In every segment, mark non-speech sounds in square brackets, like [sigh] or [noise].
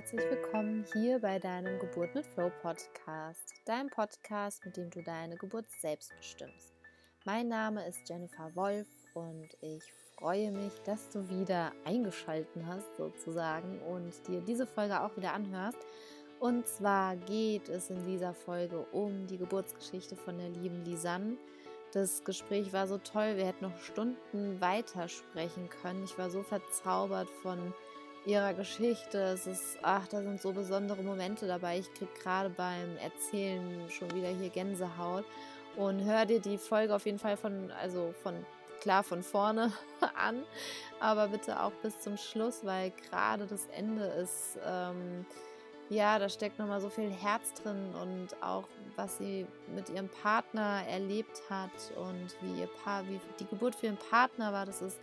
Herzlich willkommen hier bei deinem Geburt mit Flow Podcast, deinem Podcast, mit dem du deine Geburt selbst bestimmst. Mein Name ist Jennifer Wolf und ich freue mich, dass du wieder eingeschalten hast sozusagen und dir diese Folge auch wieder anhörst. Und zwar geht es in dieser Folge um die Geburtsgeschichte von der lieben Lisanne. Das Gespräch war so toll, wir hätten noch Stunden weiter sprechen können. Ich war so verzaubert von ihrer Geschichte. Es ist, ach, da sind so besondere Momente dabei. Ich kriege gerade beim Erzählen schon wieder hier Gänsehaut. Und hör dir die Folge auf jeden Fall von, also von, klar von vorne [laughs] an, aber bitte auch bis zum Schluss, weil gerade das Ende ist, ähm, ja, da steckt nochmal so viel Herz drin und auch was sie mit ihrem Partner erlebt hat und wie ihr Paar, wie die Geburt für ihren Partner war, das ist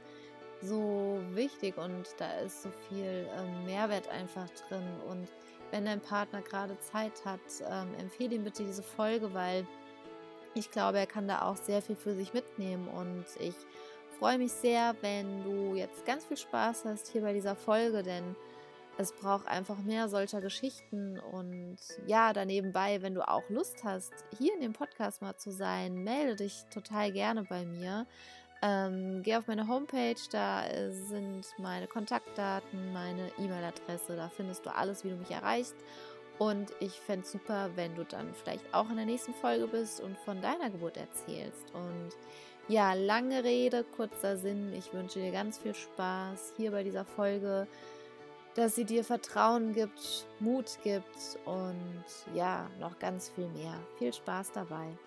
so wichtig und da ist so viel ähm, Mehrwert einfach drin. Und wenn dein Partner gerade Zeit hat, ähm, empfehle ihm bitte diese Folge, weil ich glaube, er kann da auch sehr viel für sich mitnehmen. Und ich freue mich sehr, wenn du jetzt ganz viel Spaß hast hier bei dieser Folge, denn es braucht einfach mehr solcher Geschichten. Und ja, danebenbei, wenn du auch Lust hast, hier in dem Podcast mal zu sein, melde dich total gerne bei mir. Ähm, geh auf meine Homepage, da äh, sind meine Kontaktdaten, meine E-Mail-Adresse, da findest du alles, wie du mich erreichst. Und ich fände es super, wenn du dann vielleicht auch in der nächsten Folge bist und von deiner Geburt erzählst. Und ja, lange Rede, kurzer Sinn. Ich wünsche dir ganz viel Spaß hier bei dieser Folge, dass sie dir Vertrauen gibt, Mut gibt und ja, noch ganz viel mehr. Viel Spaß dabei.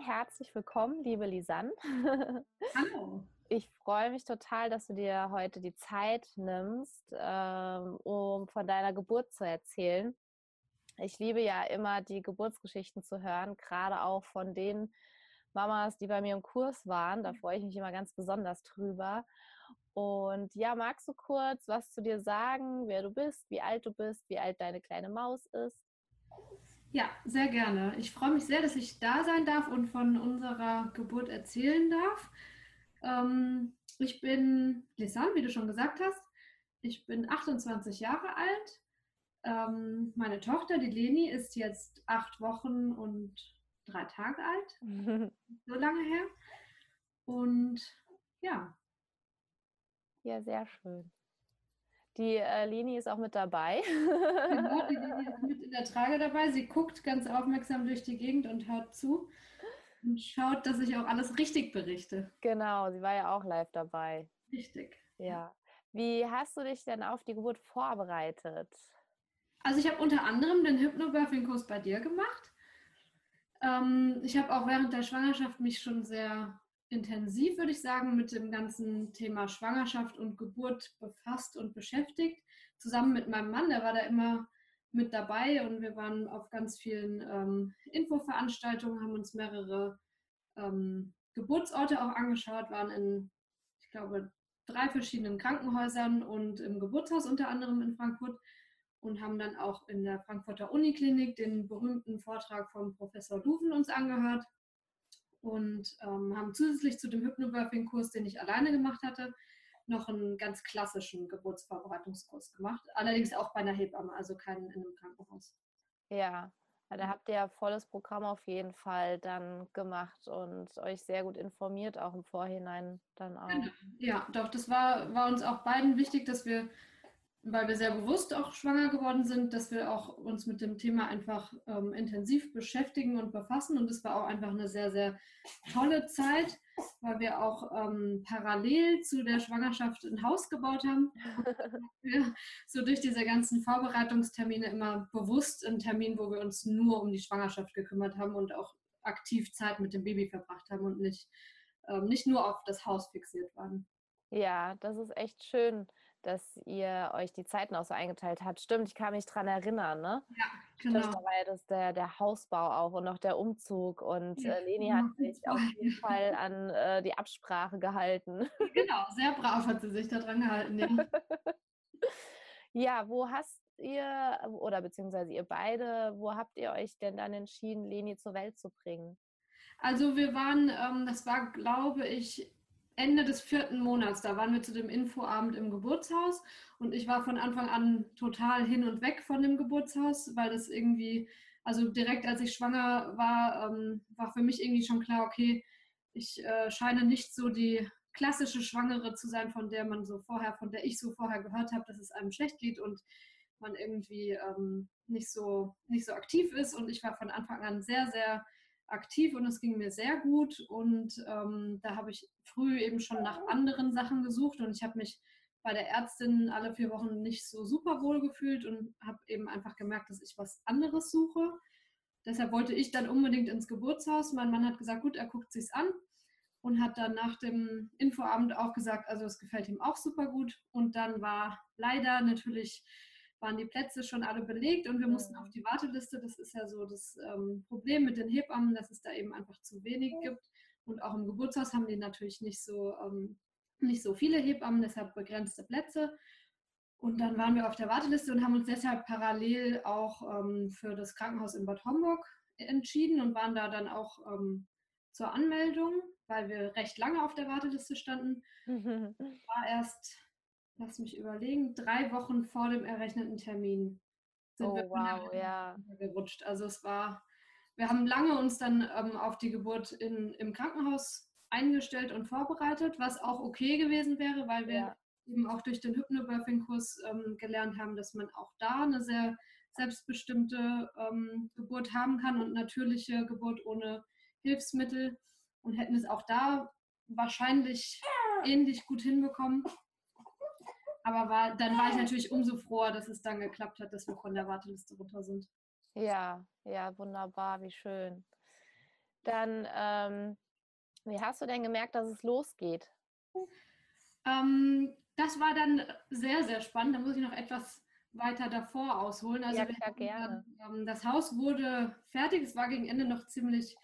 Herzlich willkommen, liebe Lisanne. Hallo. [laughs] Ich freue mich total, dass du dir heute die Zeit nimmst, ähm, um von deiner Geburt zu erzählen. Ich liebe ja immer die Geburtsgeschichten zu hören, gerade auch von den Mamas, die bei mir im Kurs waren. Da freue ich mich immer ganz besonders drüber. Und ja, magst du kurz was zu dir sagen, wer du bist, wie alt du bist, wie alt deine kleine Maus ist? Ja, sehr gerne. Ich freue mich sehr, dass ich da sein darf und von unserer Geburt erzählen darf. Ähm, ich bin Lisanne, wie du schon gesagt hast. Ich bin 28 Jahre alt. Ähm, meine Tochter, die Leni, ist jetzt acht Wochen und drei Tage alt. [laughs] so lange her. Und ja. Ja, sehr schön. Die äh, Leni ist auch mit dabei. genau, die [laughs] Leni ist mit in der Trage dabei. Sie guckt ganz aufmerksam durch die Gegend und hört zu und schaut, dass ich auch alles richtig berichte. Genau, sie war ja auch live dabei. Richtig. Ja. Wie hast du dich denn auf die Geburt vorbereitet? Also ich habe unter anderem den Hypnobirthing-Kurs bei dir gemacht. Ähm, ich habe auch während der Schwangerschaft mich schon sehr intensiv, würde ich sagen, mit dem ganzen Thema Schwangerschaft und Geburt befasst und beschäftigt. Zusammen mit meinem Mann, der war da immer mit dabei und wir waren auf ganz vielen ähm, Infoveranstaltungen, haben uns mehrere ähm, Geburtsorte auch angeschaut, waren in, ich glaube, drei verschiedenen Krankenhäusern und im Geburtshaus unter anderem in Frankfurt und haben dann auch in der Frankfurter Uniklinik den berühmten Vortrag vom Professor Duven uns angehört und ähm, haben zusätzlich zu dem Hypnobirthing-Kurs, den ich alleine gemacht hatte, noch einen ganz klassischen Geburtsvorbereitungskurs gemacht. Allerdings auch bei einer Hebamme, also keinen in einem Krankenhaus. Ja, da habt ihr ja volles Programm auf jeden Fall dann gemacht und euch sehr gut informiert, auch im Vorhinein dann auch. Genau. Ja, doch, das war, war uns auch beiden wichtig, dass wir weil wir sehr bewusst auch schwanger geworden sind, dass wir auch uns mit dem Thema einfach ähm, intensiv beschäftigen und befassen. Und es war auch einfach eine sehr, sehr tolle Zeit, weil wir auch ähm, parallel zu der Schwangerschaft ein Haus gebaut haben. [laughs] so durch diese ganzen Vorbereitungstermine immer bewusst ein Termin, wo wir uns nur um die Schwangerschaft gekümmert haben und auch aktiv Zeit mit dem Baby verbracht haben und nicht, ähm, nicht nur auf das Haus fixiert waren. Ja, das ist echt schön dass ihr euch die Zeiten auch so eingeteilt habt. Stimmt, ich kann mich daran erinnern, ne? Ja, genau. Stimmt, da war ja das der, der Hausbau auch und noch der Umzug und ja, äh, Leni hat sich [laughs] auf jeden Fall an äh, die Absprache gehalten. [laughs] Genau, sehr brav hat sie sich daran gehalten. Ja, [laughs] ja wo hast ihr oder beziehungsweise ihr beide, wo habt ihr euch denn dann entschieden, Leni zur Welt zu bringen? Also wir waren, ähm, das war, glaube ich, Ende des vierten Monats, da waren wir zu dem Infoabend im Geburtshaus und ich war von Anfang an total hin und weg von dem Geburtshaus, weil das irgendwie, also direkt als ich schwanger war, ähm, war für mich irgendwie schon klar, okay, ich äh, scheine nicht so die klassische Schwangere zu sein, von der man so vorher, von der ich so vorher gehört habe, dass es einem schlecht geht und man irgendwie ähm, nicht, so, nicht so aktiv ist. Und ich war von Anfang an sehr, sehr aktiv und es ging mir sehr gut. Und ähm, da habe ich früh eben schon nach anderen Sachen gesucht und ich habe mich bei der Ärztin alle vier Wochen nicht so super wohl gefühlt und habe eben einfach gemerkt, dass ich was anderes suche. Deshalb wollte ich dann unbedingt ins Geburtshaus. Mein Mann hat gesagt, gut, er guckt sich's an und hat dann nach dem Infoabend auch gesagt, also es gefällt ihm auch super gut. Und dann war leider natürlich waren die Plätze schon alle belegt und wir mussten auf die Warteliste. Das ist ja so das ähm, Problem mit den Hebammen, dass es da eben einfach zu wenig gibt. Und auch im Geburtshaus haben die natürlich nicht so, ähm, nicht so viele Hebammen, deshalb begrenzte Plätze. Und dann waren wir auf der Warteliste und haben uns deshalb parallel auch ähm, für das Krankenhaus in Bad Homburg entschieden und waren da dann auch ähm, zur Anmeldung, weil wir recht lange auf der Warteliste standen. War erst, lass mich überlegen, drei Wochen vor dem errechneten Termin sind oh, wir wow, ja. gerutscht. Also es war, wir haben lange uns dann ähm, auf die Geburt in, im Krankenhaus eingestellt und vorbereitet, was auch okay gewesen wäre, weil wir ja eben auch durch den Hypnobirthing-Kurs ähm, gelernt haben, dass man auch da eine sehr selbstbestimmte ähm, Geburt haben kann und natürliche Geburt ohne Hilfsmittel und hätten es auch da wahrscheinlich ähnlich gut hinbekommen. Aber war, dann war ich natürlich umso froher, dass es dann geklappt hat, dass wir von der Warteliste runter sind. Ja, ja, wunderbar, wie schön. Dann, ähm, wie hast du denn gemerkt, dass es losgeht? Ähm, das war dann sehr, sehr spannend. Da muss ich noch etwas weiter davor ausholen. Also ja, klar, gerne. Ähm, das Haus wurde fertig. Es war gegen Ende noch ziemlich,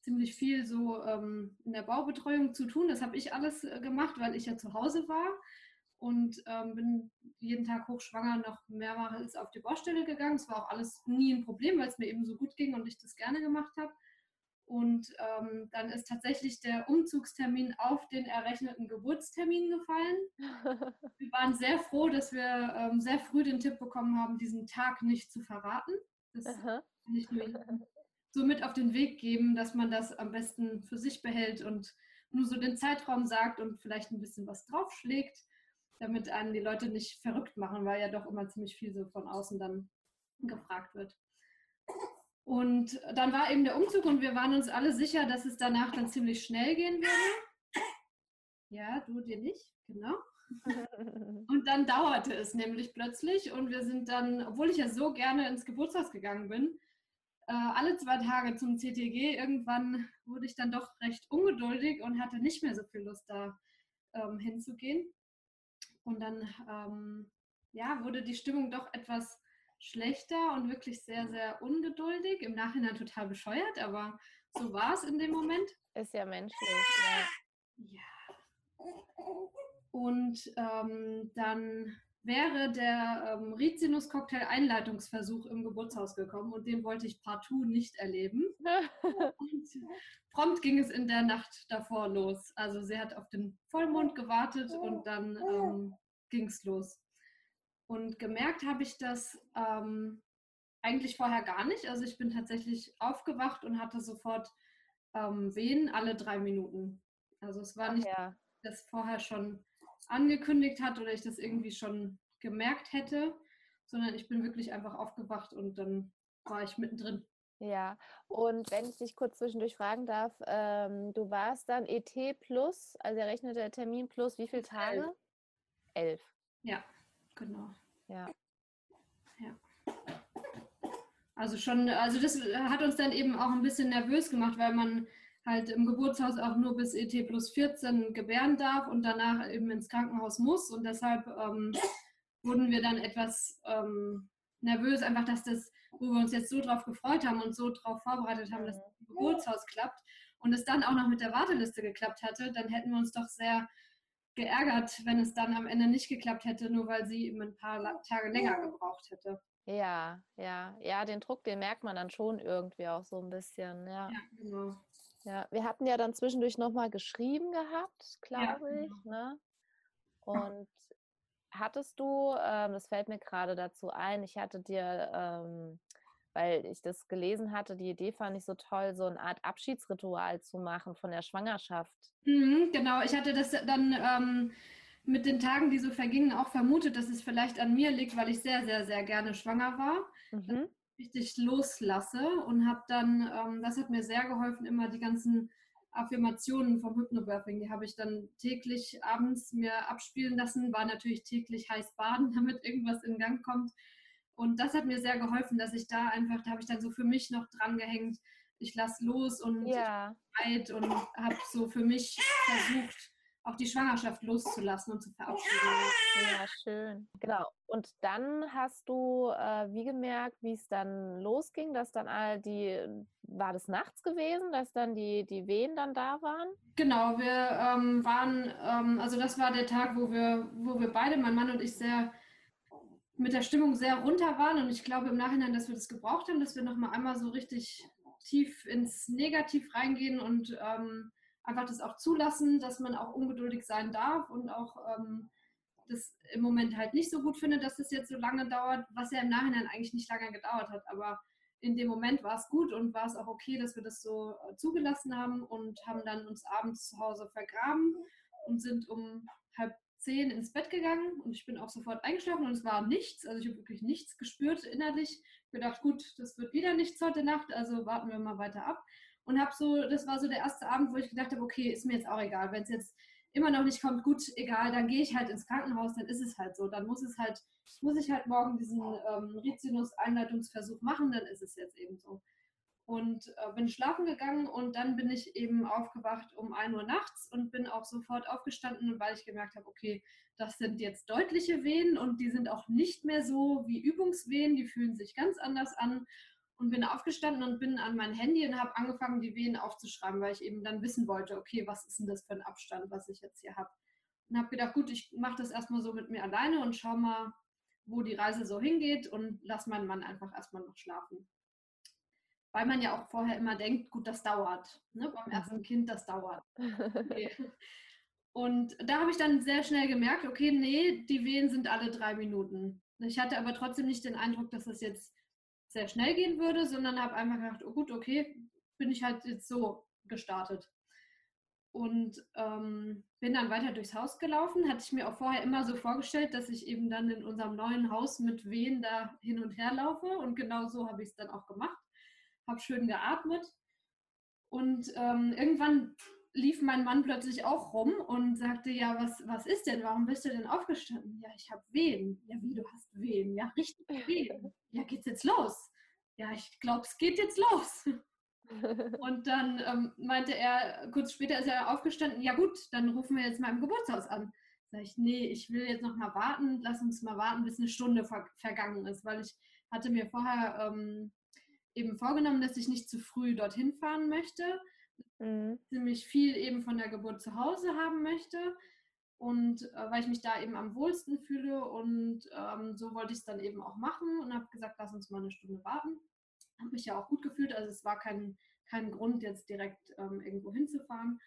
ziemlich viel so ähm, in der Baubetreuung zu tun. Das habe ich alles äh, gemacht, weil ich ja zu Hause war und ähm, bin jeden Tag hochschwanger noch mehrmals auf die Baustelle gegangen. Es war auch alles nie ein Problem, weil es mir eben so gut ging und ich das gerne gemacht habe. Und ähm, dann ist tatsächlich der Umzugstermin auf den errechneten Geburtstermin gefallen. [laughs] wir waren sehr froh, dass wir ähm, sehr früh den Tipp bekommen haben, diesen Tag nicht zu verraten. Das nicht nur so mit auf den Weg geben, dass man das am besten für sich behält und nur so den Zeitraum sagt und vielleicht ein bisschen was draufschlägt, damit einen die Leute nicht verrückt machen, weil ja doch immer ziemlich viel so von außen dann gefragt wird. Und dann war eben der Umzug und wir waren uns alle sicher, dass es danach dann ziemlich schnell gehen würde. Ja, du dir nicht, genau. [laughs] Und dann dauerte es nämlich plötzlich und wir sind dann, obwohl ich ja so gerne ins Geburtshaus gegangen bin, äh, alle zwei Tage zum CTG. Irgendwann wurde ich dann doch recht ungeduldig und hatte nicht mehr so viel Lust da ähm, hinzugehen. Und dann ähm, ja, wurde die Stimmung doch etwas schlechter und wirklich sehr, sehr ungeduldig. Im Nachhinein total bescheuert, aber so war es in dem Moment. Ist ja menschlich, ja. Ja. Und ähm, dann wäre der ähm, Rizinus-Cocktail-Einleitungsversuch im Geburtshaus gekommen und den wollte ich partout nicht erleben. [laughs] und prompt ging es in der Nacht davor los. Also sie hat auf den Vollmond gewartet und dann ähm, ging es los. Und gemerkt habe ich das ähm, eigentlich vorher gar nicht. Also ich bin tatsächlich aufgewacht und hatte sofort ähm, Wehen alle drei Minuten. Also es war nicht, ja. dass das vorher schon angekündigt hat oder ich das irgendwie schon gemerkt hätte, sondern ich bin wirklich einfach aufgewacht und dann war ich mittendrin. Ja, und wenn ich dich kurz zwischendurch fragen darf, ähm, du warst dann ET plus, also errechnete Termin plus wie viele Tage? Elf. Elf. Ja, genau. Ja. Ja. Also schon, also das hat uns dann eben auch ein bisschen nervös gemacht, weil man halt im Geburtshaus auch nur bis ET plus 14 gebären darf und danach eben ins Krankenhaus muss. Und deshalb ähm, wurden wir dann etwas ähm, nervös, einfach, dass das, wo wir uns jetzt so drauf gefreut haben und so drauf vorbereitet haben, dass das Geburtshaus klappt und es dann auch noch mit der Warteliste geklappt hatte, dann hätten wir uns doch sehr geärgert, wenn es dann am Ende nicht geklappt hätte, nur weil sie eben ein paar Tage länger gebraucht hätte. Ja, ja, ja, den Druck, den merkt man dann schon irgendwie auch so ein bisschen, ja. Ja, genau. Ja, wir hatten ja dann zwischendurch nochmal geschrieben gehabt, Ja, glaube ich, genau. ne? Und hattest du, ähm, das fällt mir gerade dazu ein, ich hatte dir, ähm, weil ich das gelesen hatte, die Idee fand ich so toll, so eine Art Abschiedsritual zu machen von der Schwangerschaft. Mhm, genau, ich hatte das dann ähm, mit den Tagen, die so vergingen, auch vermutet, dass es vielleicht an mir liegt, weil ich sehr, sehr, sehr gerne schwanger war. Mhm. richtig loslasse und habe dann, ähm, das hat mir sehr geholfen, immer die ganzen Affirmationen vom Hypnobirthing, die habe ich dann täglich abends mir abspielen lassen, war natürlich täglich heiß baden, [laughs] damit irgendwas in Gang kommt. Und das hat mir sehr geholfen, dass ich da einfach, da habe ich dann so für mich noch dran gehängt, ich lasse los und Ja, Zeit und habe so für mich versucht, auch die Schwangerschaft loszulassen und zu verabschieden. ja, schön. Genau. Und dann hast du äh, wie gemerkt, wie es dann losging, dass dann all die, war das nachts gewesen, dass dann die, die Wehen dann da waren? Genau, wir ähm, waren, ähm, also das war der Tag, wo wir, wo wir beide, mein Mann und ich, sehr mit der Stimmung sehr runter waren. Und ich glaube im Nachhinein, dass wir das gebraucht haben, dass wir nochmal einmal so richtig tief ins Negativ reingehen und ähm, einfach das auch zulassen, dass man auch ungeduldig sein darf und auch ähm, das im Moment halt nicht so gut findet, dass das jetzt so lange dauert, was ja im Nachhinein eigentlich nicht lange gedauert hat. Aber in dem Moment war es gut und war es auch okay, dass wir das so äh, zugelassen haben und haben dann uns abends zu Hause vergraben und sind um halb zehn ins Bett gegangen und ich bin auch sofort eingeschlafen und es war nichts, also ich habe wirklich nichts gespürt innerlich. Ich gedacht, gut, das wird wieder nichts heute Nacht, also warten wir mal weiter ab und habe so, das war so der erste Abend, wo ich gedacht habe, okay, ist mir jetzt auch egal, wenn es jetzt immer noch nicht kommt, gut, egal, dann gehe ich halt ins Krankenhaus, dann ist es halt so, dann muss es halt, muss ich halt morgen diesen ähm, Rizinus-Einleitungsversuch machen, dann ist es jetzt eben so. Und äh, bin schlafen gegangen und dann bin ich eben aufgewacht um 1 Uhr nachts und bin auch sofort aufgestanden, weil ich gemerkt habe, okay, das sind jetzt deutliche Wehen und die sind auch nicht mehr so wie Übungswehen, die fühlen sich ganz anders an und bin aufgestanden und bin an mein Handy und habe angefangen, die Wehen aufzuschreiben, weil ich eben dann wissen wollte, okay, was ist denn das für ein Abstand, was ich jetzt hier habe. Und habe gedacht, gut, ich mache das erstmal so mit mir alleine und schau mal, wo die Reise so hingeht und lass meinen Mann einfach erstmal noch schlafen. Weil man ja auch vorher immer denkt, gut, das dauert. Ne? Beim ersten Kind, das dauert. [laughs] Okay. Und da habe ich dann sehr schnell gemerkt, okay, nee, die Wehen sind alle drei Minuten. Ich hatte aber trotzdem nicht den Eindruck, dass das jetzt sehr schnell gehen würde, sondern habe einfach gedacht, oh gut, okay, bin ich halt jetzt so gestartet. Und ähm, bin dann weiter durchs Haus gelaufen. Hatte ich mir auch vorher immer so vorgestellt, dass ich eben dann in unserem neuen Haus mit Wehen da hin und her laufe. Und genau so habe ich es dann auch gemacht. Habe schön geatmet. Und ähm, irgendwann lief mein Mann plötzlich auch rum und sagte, ja, was, was ist denn? Warum bist du denn aufgestanden? Ja, ich habe Wehen. Ja, wie, du hast Wehen? Ja, richtig Wehen. Ja, geht's jetzt los? Ja, ich glaube, es geht jetzt los. [laughs] Und dann ähm, meinte er, kurz später ist er aufgestanden, ja gut, dann rufen wir jetzt mal im Geburtshaus an. Sag ich, nee, ich will jetzt noch mal warten, lass uns mal warten, bis eine Stunde ver vergangen ist, weil ich hatte mir vorher ähm, eben vorgenommen, dass ich nicht zu früh dorthin fahren möchte, Mhm. ziemlich viel eben von der Geburt zu Hause haben möchte und äh, weil ich mich da eben am wohlsten fühle und ähm, so wollte ich es dann eben auch machen und habe gesagt, lass uns mal eine Stunde warten. Habe mich ja auch gut gefühlt, also es war kein, kein Grund jetzt direkt ähm, irgendwo hinzufahren.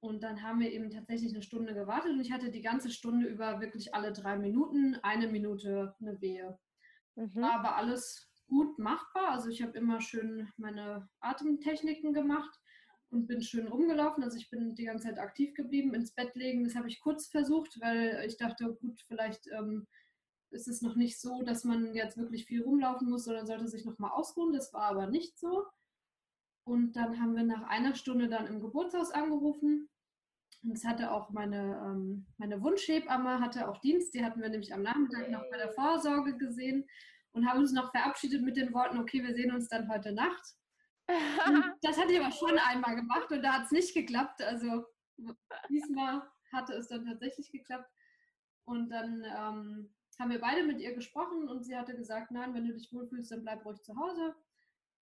Und dann haben wir eben tatsächlich eine Stunde gewartet und ich hatte die ganze Stunde über wirklich alle drei Minuten eine Minute eine Wehe. Mhm. War aber alles gut machbar. Also ich habe immer schön meine Atemtechniken gemacht und bin schön rumgelaufen. Also ich bin die ganze Zeit aktiv geblieben. Ins Bett legen, das habe ich kurz versucht, weil ich dachte, gut, vielleicht ähm, ist es noch nicht so, dass man jetzt wirklich viel rumlaufen muss, sondern sollte sich noch mal ausruhen. Das war aber nicht so. Und dann haben wir nach einer Stunde dann im Geburtshaus angerufen. Und es hatte auch meine, ähm, meine Wunschhebamme hatte auch Dienst. Die hatten wir nämlich am Nachmittag noch bei der Vorsorge gesehen und haben uns noch verabschiedet mit den Worten, okay, wir sehen uns dann heute Nacht. Und [laughs] das hatte ich aber schon einmal gemacht und da hat es nicht geklappt. Also diesmal hatte es dann tatsächlich geklappt. Und dann ähm, haben wir beide mit ihr gesprochen und sie hatte gesagt, nein, wenn du dich wohlfühlst, dann bleib ruhig zu Hause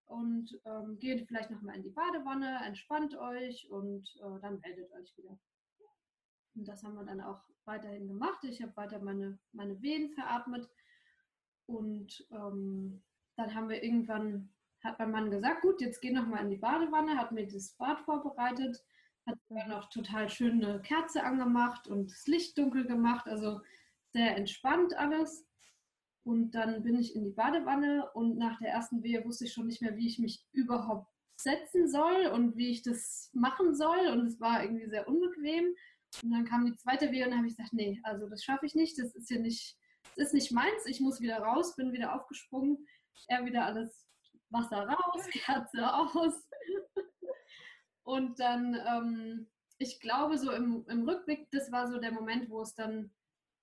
und ähm, geht vielleicht nochmal in die Badewanne, entspannt euch und äh, dann meldet euch wieder. Und das haben wir dann auch weiterhin gemacht. Ich habe weiter meine, meine Wehen veratmet. Und ähm, dann haben wir irgendwann, hat mein Mann gesagt, gut, jetzt geh noch mal in die Badewanne, hat mir das Bad vorbereitet, hat dann noch total schön eine Kerze angemacht und das Licht dunkel gemacht, also sehr entspannt alles. Und dann bin ich in die Badewanne und nach der ersten Wehe wusste ich schon nicht mehr, wie ich mich überhaupt setzen soll und wie ich das machen soll. Und es war irgendwie sehr unbequem. Und dann kam die zweite Wehe und dann habe ich gesagt, nee, also das schaffe ich nicht, das ist hier nicht, das ist nicht meins, ich muss wieder raus, bin wieder aufgesprungen, er wieder alles Wasser raus, [laughs] Kerze aus. und dann, ähm, ich glaube, so im, im Rückblick, das war so der Moment, wo es dann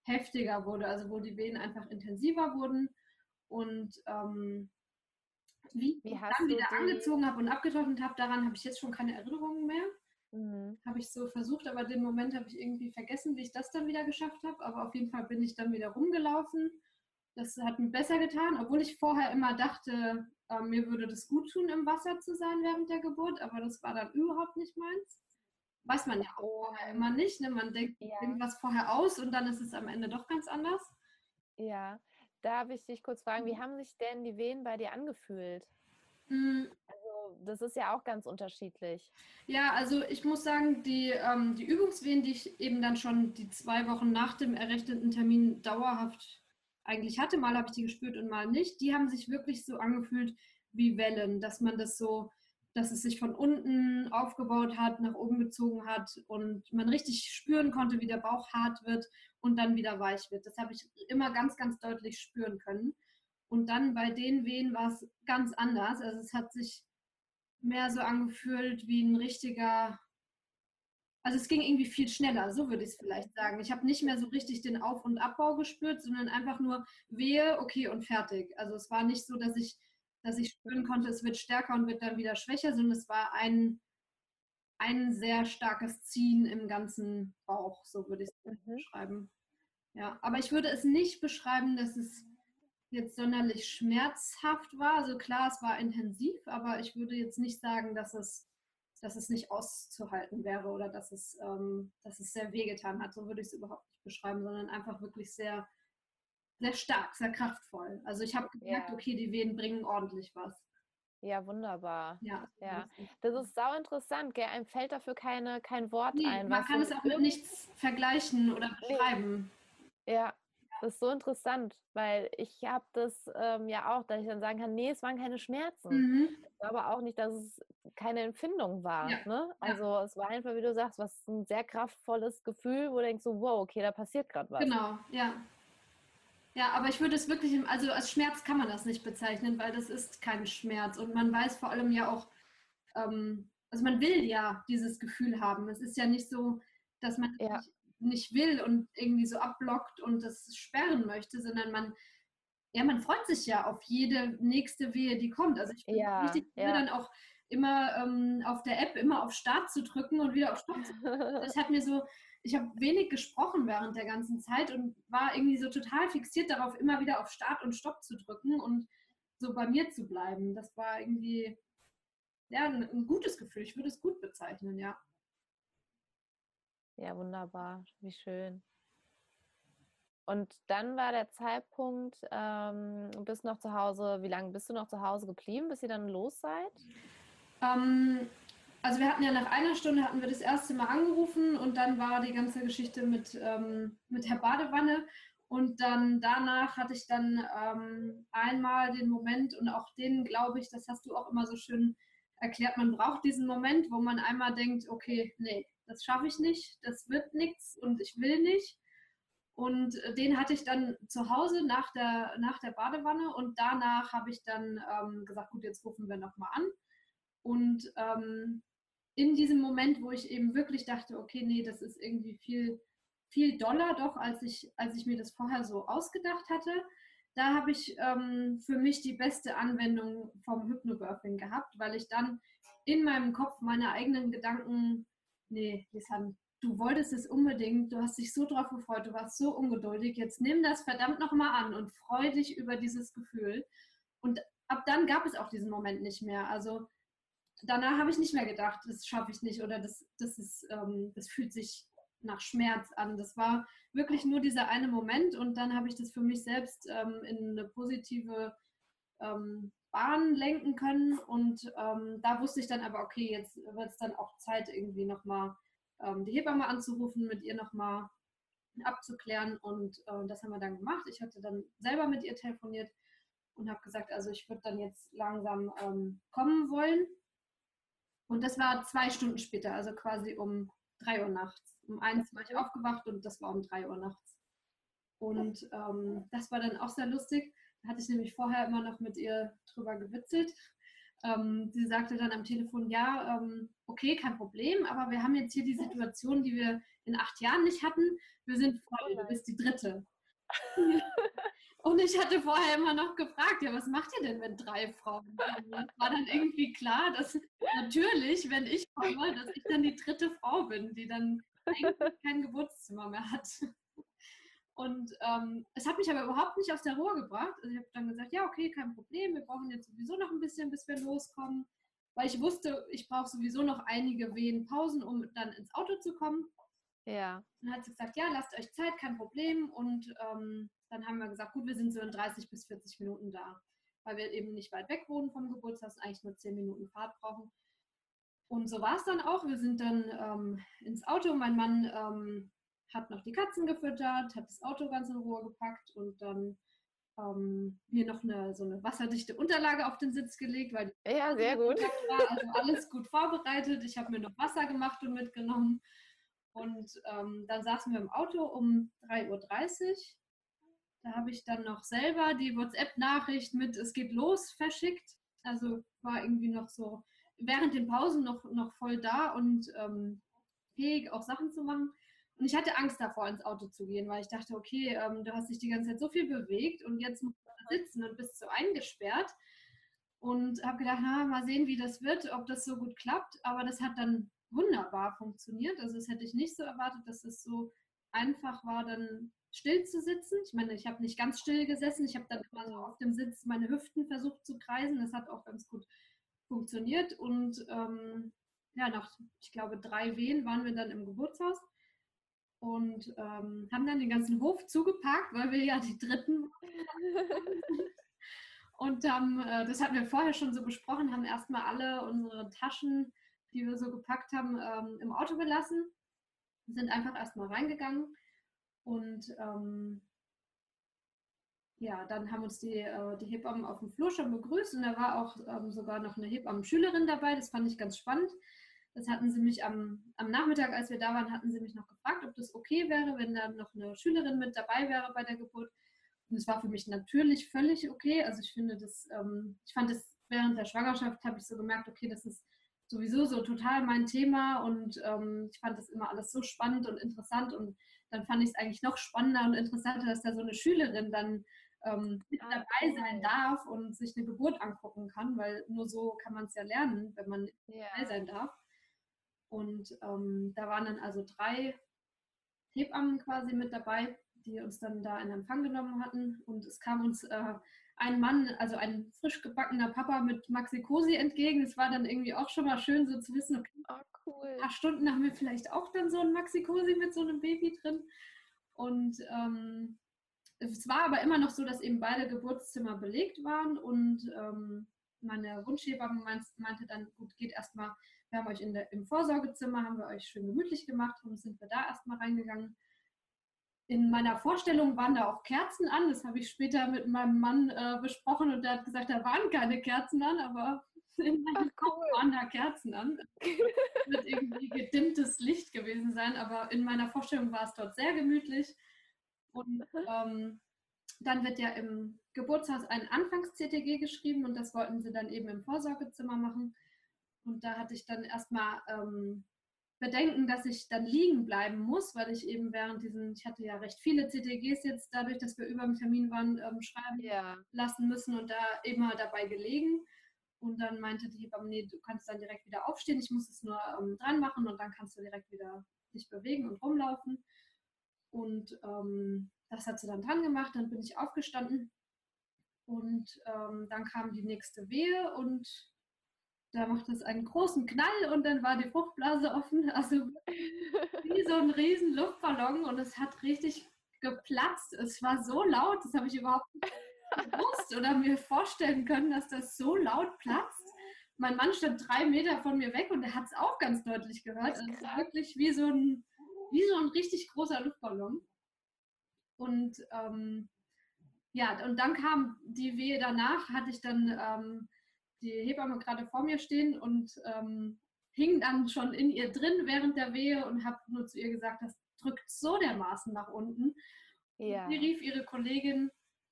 heftiger wurde, also wo die Wehen einfach intensiver wurden. Und ähm, wie, wie ich dann wieder angezogen habe und abgetrocknet habe, daran habe ich jetzt schon keine Erinnerungen mehr. Mhm. Habe ich so versucht, aber den Moment habe ich irgendwie vergessen, wie ich das dann wieder geschafft habe. Aber auf jeden Fall bin ich dann wieder rumgelaufen. Das hat mir besser getan, obwohl ich vorher immer dachte, äh, mir würde das gut tun, im Wasser zu sein während der Geburt, aber das war dann überhaupt nicht meins. Weiß man ja auch vorher immer nicht. Ne? Man denkt ja. irgendwas vorher aus und dann ist es am Ende doch ganz anders. Ja, Darf ich dich kurz fragen, wie mhm. haben sich denn die Wehen bei dir angefühlt? Mhm. Also, das ist ja auch ganz unterschiedlich. Ja, also ich muss sagen, die, ähm, die Übungswehen, die ich eben dann schon die zwei Wochen nach dem errechneten Termin dauerhaft eigentlich hatte, mal habe ich die gespürt und mal nicht, die haben sich wirklich so angefühlt wie Wellen, dass man das so dass es sich von unten aufgebaut hat, nach oben gezogen hat und man richtig spüren konnte, wie der Bauch hart wird und dann wieder weich wird. Das habe ich immer ganz, ganz deutlich spüren können. Und dann bei den Wehen war es ganz anders. Also es hat sich mehr so angefühlt wie ein richtiger, also es ging irgendwie viel schneller, so würde ich es vielleicht sagen. Ich habe nicht mehr so richtig den Auf- und Abbau gespürt, sondern einfach nur Wehe, okay und fertig. Also es war nicht so, dass ich dass ich spüren konnte, es wird stärker und wird dann wieder schwächer, sondern es war ein, ein sehr starkes Ziehen im ganzen Bauch, so würde ich es mhm. beschreiben. Ja, aber ich würde es nicht beschreiben, dass es jetzt sonderlich schmerzhaft war. Also klar, es war intensiv, aber ich würde jetzt nicht sagen, dass es, dass es nicht auszuhalten wäre oder dass es, ähm, dass es sehr wehgetan hat. So würde ich es überhaupt nicht beschreiben, sondern einfach wirklich sehr sehr stark, sehr kraftvoll. Also ich habe gemerkt, ja. okay, die Venen bringen ordentlich was. Ja, wunderbar. Ja, ja. das ist sau interessant, gell? Einem fällt dafür keine, kein Wort nee, ein. Man kann es auch mit nichts vergleichen oder beschreiben. Ja, das ist so interessant, weil ich habe das ähm, ja auch, dass ich dann sagen kann, nee, es waren keine Schmerzen. Mhm. Aber auch nicht, dass es keine Empfindung war. Ja. Ne? Also ja. es war einfach, wie du sagst, was ein sehr kraftvolles Gefühl, wo du denkst so, wow, okay, da passiert gerade was. Genau, ja. Ja, aber ich würde es wirklich, also als Schmerz kann man das nicht bezeichnen, weil das ist kein Schmerz. Und man weiß vor allem ja auch, ähm, also man will ja dieses Gefühl haben. Es ist ja nicht so, dass man ja. nicht, nicht will und irgendwie so abblockt und das sperren möchte, sondern man, ja, man freut sich ja auf jede nächste Wehe, die kommt. Also ich finde ja, wichtig, ja. dann auch immer ähm, auf der App immer auf Start zu drücken und wieder auf Stopp zu drücken. Das hat mir so, ich habe wenig gesprochen während der ganzen Zeit und war irgendwie so total fixiert darauf, immer wieder auf Start und Stopp zu drücken und so bei mir zu bleiben. Das war irgendwie ja, ein, ein gutes Gefühl. Ich würde es gut bezeichnen, ja. Ja, wunderbar. Wie schön. Und dann war der Zeitpunkt, ähm, bist noch zu Hause, wie lange bist du noch zu Hause geblieben, bis ihr dann los seid? Ähm, also wir hatten ja nach einer Stunde hatten wir das erste Mal angerufen und dann war die ganze Geschichte mit, ähm, mit Herr Badewanne. Und dann danach hatte ich dann ähm, einmal den Moment und auch den, glaube ich, das hast du auch immer so schön erklärt, man braucht diesen Moment, wo man einmal denkt, okay, nee, das schaffe ich nicht, das wird nichts und ich will nicht. Und äh, den hatte ich dann zu Hause nach der, nach der Badewanne und danach habe ich dann ähm, gesagt, gut, jetzt rufen wir nochmal an. Und ähm, in diesem Moment, wo ich eben wirklich dachte, okay, nee, das ist irgendwie viel, viel doller doch, als ich, als ich mir das vorher so ausgedacht hatte, da habe ich ähm, für mich die beste Anwendung vom Hypnobirthing gehabt, weil ich dann in meinem Kopf meine eigenen Gedanken, nee, Lisan, du wolltest es unbedingt, du hast dich so drauf gefreut, du warst so ungeduldig, jetzt nimm das verdammt nochmal an und freu dich über dieses Gefühl. Und ab dann gab es auch diesen Moment nicht mehr. Also danach habe ich nicht mehr gedacht, das schaffe ich nicht oder das, das, ist, ähm, das fühlt sich nach Schmerz an. Das war wirklich nur dieser eine Moment und dann habe ich das für mich selbst ähm, in eine positive ähm, Bahn lenken können und ähm, da wusste ich dann aber, okay, jetzt wird es dann auch Zeit, irgendwie nochmal die Hebamme anzurufen, mit ihr nochmal abzuklären und äh, das haben wir dann gemacht. Ich hatte dann selber mit ihr telefoniert und habe gesagt, also ich würde dann jetzt langsam ähm, kommen wollen. Und das war zwei Stunden später, also quasi um drei Uhr nachts. Um eins war ich aufgewacht und das war um drei Uhr nachts. Und ähm, das war dann auch sehr lustig. Da hatte ich nämlich vorher immer noch mit ihr drüber gewitzelt. Ähm, sie sagte dann am Telefon, ja, ähm, okay, kein Problem, aber wir haben jetzt hier die Situation, die wir in acht Jahren nicht hatten. Wir sind voll, du bist die dritte. Und ich hatte vorher immer noch gefragt, ja, was macht ihr denn mit drei Frauen? War dann irgendwie klar, dass natürlich, wenn ich komme, dass ich dann die dritte Frau bin, die dann eigentlich kein Geburtszimmer mehr hat. Und ähm, es hat mich aber überhaupt nicht aus der Ruhe gebracht. Also ich habe dann gesagt, ja, okay, kein Problem, wir brauchen jetzt sowieso noch ein bisschen, bis wir loskommen. Weil ich wusste, ich brauche sowieso noch einige Wehenpausen, um dann ins Auto zu kommen. Ja. Dann hat sie gesagt, ja, lasst euch Zeit, kein Problem. Und ähm, dann haben wir gesagt, gut, wir sind so in 30 bis 40 Minuten da, weil wir eben nicht weit weg wohnen vom Geburtshaus, eigentlich nur 10 Minuten Fahrt brauchen. Und so war es dann auch. Wir sind dann ähm, ins Auto. Mein Mann ähm, hat noch die Katzen gefüttert, hat das Auto ganz in Ruhe gepackt und dann ähm, mir noch eine, so eine wasserdichte Unterlage auf den Sitz gelegt, weil ja, sehr gut. war. Also alles gut vorbereitet. Ich habe mir noch Wasser gemacht und mitgenommen. Und ähm, dann saßen wir im Auto um 3.30 Uhr. Da habe ich dann noch selber die WhatsApp-Nachricht mit Es geht los verschickt. Also war irgendwie noch so während den Pausen noch, noch voll da und ähm, fähig, auch Sachen zu machen. Und ich hatte Angst davor, ins Auto zu gehen, weil ich dachte, okay, ähm, du hast dich die ganze Zeit so viel bewegt und jetzt musst du sitzen und bist so eingesperrt. Und habe gedacht, na, mal sehen, wie das wird, ob das so gut klappt. Aber das hat dann wunderbar funktioniert. Also das hätte ich nicht so erwartet, dass es so einfach war, dann still zu sitzen. Ich meine, ich habe nicht ganz still gesessen. Ich habe dann immer so auf dem Sitz meine Hüften versucht zu kreisen. Das hat auch ganz gut funktioniert. Und ähm, ja, nach, ich glaube, drei Wehen waren wir dann im Geburtshaus und ähm, haben dann den ganzen Hof zugeparkt, weil wir ja die dritten [laughs] und haben, äh, das hatten wir vorher schon so besprochen, haben erstmal alle unsere Taschen, die wir so gepackt haben, ähm, im Auto gelassen, sind einfach erstmal reingegangen und ähm, ja, dann haben uns die, äh, die Hebammen auf dem Flur schon begrüßt und da war auch ähm, sogar noch eine Hebammen-Schülerin dabei, das fand ich ganz spannend. Das hatten sie mich am, am Nachmittag, als wir da waren, hatten sie mich noch gefragt, ob das okay wäre, wenn dann noch eine Schülerin mit dabei wäre bei der Geburt. Und es war für mich natürlich völlig okay. Also ich finde das, ähm, ich fand das während der Schwangerschaft, habe ich so gemerkt, okay, das ist sowieso so total mein Thema und ähm, ich fand das immer alles so spannend und interessant und dann fand ich es eigentlich noch spannender und interessanter, dass da so eine Schülerin dann ähm, mit ah, dabei sein darf und sich eine Geburt angucken kann, weil nur so kann man es ja lernen, wenn man ja. dabei sein darf. Und ähm, da waren dann also drei Hebammen quasi mit dabei, die uns dann da in Empfang genommen hatten. Und es kam uns äh, ein Mann, also ein frisch gebackener Papa mit Maxi Cosi entgegen. Es war dann irgendwie auch schon mal schön so zu wissen, okay, oh, cool. ein paar Stunden haben wir vielleicht auch dann so ein Maxi Cosi mit so einem Baby drin. Und ähm, es war aber immer noch so, dass eben beide Geburtszimmer belegt waren und ähm, meine Wunschhebamme meinte dann, gut, geht erstmal wir haben euch in der, im Vorsorgezimmer, haben wir euch schön gemütlich gemacht und sind wir da erstmal reingegangen. In meiner Vorstellung waren da auch Kerzen an. Das habe ich später mit meinem Mann äh, besprochen und der hat gesagt, da waren keine Kerzen an, aber [laughs] in meinem Ach, Kopf waren da Kerzen an. Das wird irgendwie gedimmtes Licht gewesen sein, aber in meiner Vorstellung war es dort sehr gemütlich. Und ähm, dann wird ja im Geburtshaus ein Anfangs-CTG geschrieben und das wollten sie dann eben im Vorsorgezimmer machen. Und da hatte ich dann erstmal ähm, Bedenken, dass ich dann liegen bleiben muss, weil ich eben während diesen, ich hatte ja recht viele CTGs jetzt, dadurch, dass wir über dem Termin waren, ähm, schreiben ja. lassen müssen und da immer dabei gelegen. Und dann meinte die Hebamme, nee, du kannst dann direkt wieder aufstehen, ich muss es nur ähm, dran machen und dann kannst du direkt wieder dich bewegen und rumlaufen. Und ähm, das hat sie dann dran gemacht, dann bin ich aufgestanden und ähm, dann kam die nächste Wehe und da macht es einen großen Knall und dann war die Fruchtblase offen. Also [laughs] wie so ein riesen Luftballon und es hat richtig geplatzt. Es war so laut, das habe ich überhaupt nicht gewusst oder mir vorstellen können, dass das so laut platzt. Mein Mann stand drei Meter von mir weg und er hat es auch ganz deutlich gehört. Also es war wirklich wie so ein, wie so ein richtig großer Luftballon. Und ähm, ja, und dann kam die Wehe danach, hatte ich dann ähm, die Hebamme gerade vor mir stehen und ähm, hing dann schon in ihr drin während der Wehe und habe nur zu ihr gesagt, das drückt so dermaßen nach unten. Ja. Sie rief ihre Kollegin,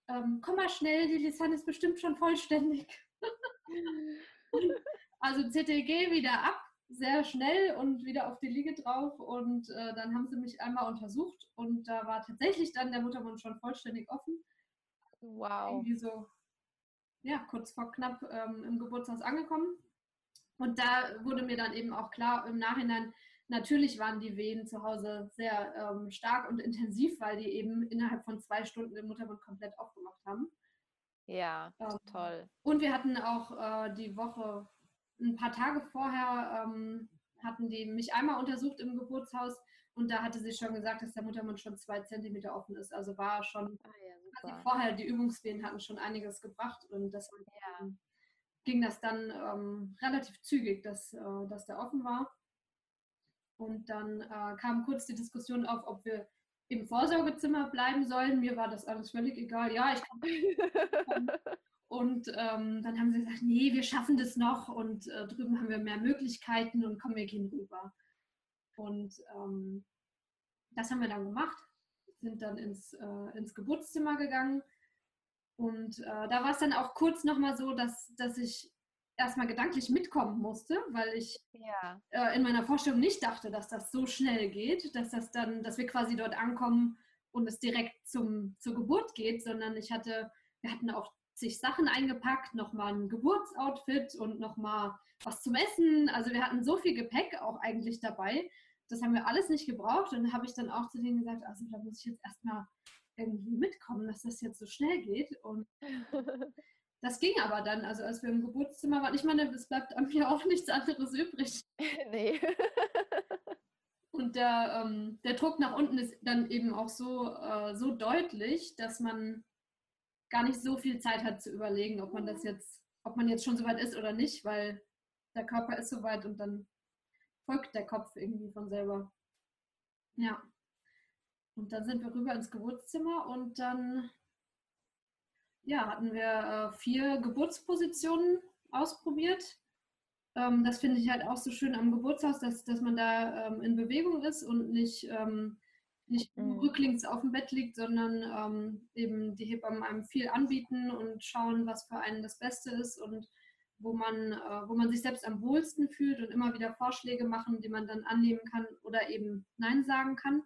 ähm, komm mal schnell, die Lisanne ist bestimmt schon vollständig. [laughs] also CTG wieder ab, sehr schnell und wieder auf die Liege drauf und äh, dann haben sie mich einmal untersucht und da war tatsächlich dann der Muttermund schon vollständig offen. Wow. Irgendwie so, ja, kurz vor knapp ähm, im Geburtshaus angekommen. Und da wurde mir dann eben auch klar im Nachhinein, natürlich waren die Wehen zu Hause sehr ähm, stark und intensiv, weil die eben innerhalb von zwei Stunden den Muttermund komplett aufgemacht haben. Ja, ähm, toll. Und wir hatten auch äh, die Woche, ein paar Tage vorher, ähm, hatten die mich einmal untersucht im Geburtshaus und da hatte sie schon gesagt, dass der Muttermund schon zwei Zentimeter offen ist. Also war schon, ah, ja, also vorher die Übungswehen hatten schon einiges gebracht und deshalb ja. ging das dann ähm, relativ zügig, dass, äh, dass der offen war. Und dann äh, kam kurz die Diskussion auf, ob wir im Vorsorgezimmer bleiben sollen. Mir war das alles völlig egal. Ja, ich kann. [laughs] und ähm, dann haben sie gesagt, nee, wir schaffen das noch und äh, drüben haben wir mehr Möglichkeiten und kommen wir gehen rüber. Und ähm, das haben wir dann gemacht, sind dann ins, äh, ins Geburtszimmer gegangen. Und äh, da war es dann auch kurz nochmal so, dass, dass ich erstmal gedanklich mitkommen musste, weil ich ja. äh, in meiner Vorstellung nicht dachte, dass das so schnell geht, dass das dann, dass wir quasi dort ankommen und es direkt zum, zur Geburt geht, sondern ich hatte, wir hatten auch zig Sachen eingepackt, nochmal ein Geburtsoutfit und nochmal was zum Essen. Also wir hatten so viel Gepäck auch eigentlich dabei. Das haben wir alles nicht gebraucht. Und habe ich dann auch zu denen gesagt, also da muss ich jetzt erstmal irgendwie mitkommen, dass das jetzt so schnell geht. Und [laughs] das ging aber dann, also als wir im Geburtszimmer waren, ich meine, es bleibt an mir [laughs] auch nichts anderes übrig. nee. [laughs] Und der, ähm, der Druck nach unten ist dann eben auch so, äh, so deutlich, dass man gar nicht so viel Zeit hat zu überlegen, ob man das jetzt, ob man jetzt schon so weit ist oder nicht, weil der Körper ist soweit und dann folgt der Kopf irgendwie von selber. Ja. Und dann sind wir rüber ins Geburtszimmer und dann ja, hatten wir äh, vier Geburtspositionen ausprobiert. Ähm, das finde ich halt auch so schön am Geburtshaus, dass, dass man da ähm, in Bewegung ist und nicht, ähm, nicht mhm. rücklings auf dem Bett liegt, sondern ähm, eben die Hebammen einem viel anbieten und schauen, was für einen das Beste ist und wo man, äh, wo man sich selbst am wohlsten fühlt und immer wieder Vorschläge machen, die man dann annehmen kann oder eben Nein sagen kann.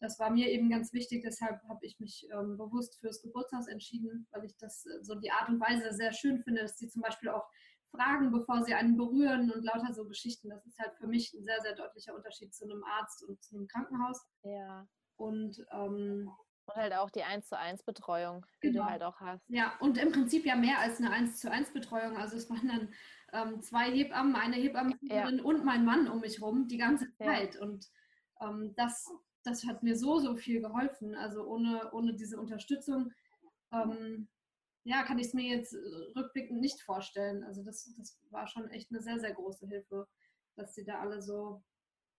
Das war mir eben ganz wichtig, deshalb habe ich mich ähm, bewusst fürs Geburtshaus entschieden, weil ich das äh, so die Art und Weise sehr schön finde, dass sie zum Beispiel auch fragen, bevor sie einen berühren und lauter so Geschichten. Das ist halt für mich ein sehr, sehr deutlicher Unterschied zu einem Arzt und zu einem Krankenhaus. Ja. Und ähm, und halt auch die 1 zu 1 Betreuung, die genau. du halt auch hast. Ja, und im Prinzip ja mehr als eine 1 zu 1 Betreuung. Also es waren dann ähm, zwei Hebammen, eine Hebammenführerin ja. und mein Mann um mich rum die ganze Zeit. Ja. Und ähm, das, das hat mir so, so viel geholfen. Also ohne, ohne diese Unterstützung, ähm, ja, kann ich es mir jetzt rückblickend nicht vorstellen. Also das, das war schon echt eine sehr, sehr große Hilfe, dass sie da alle so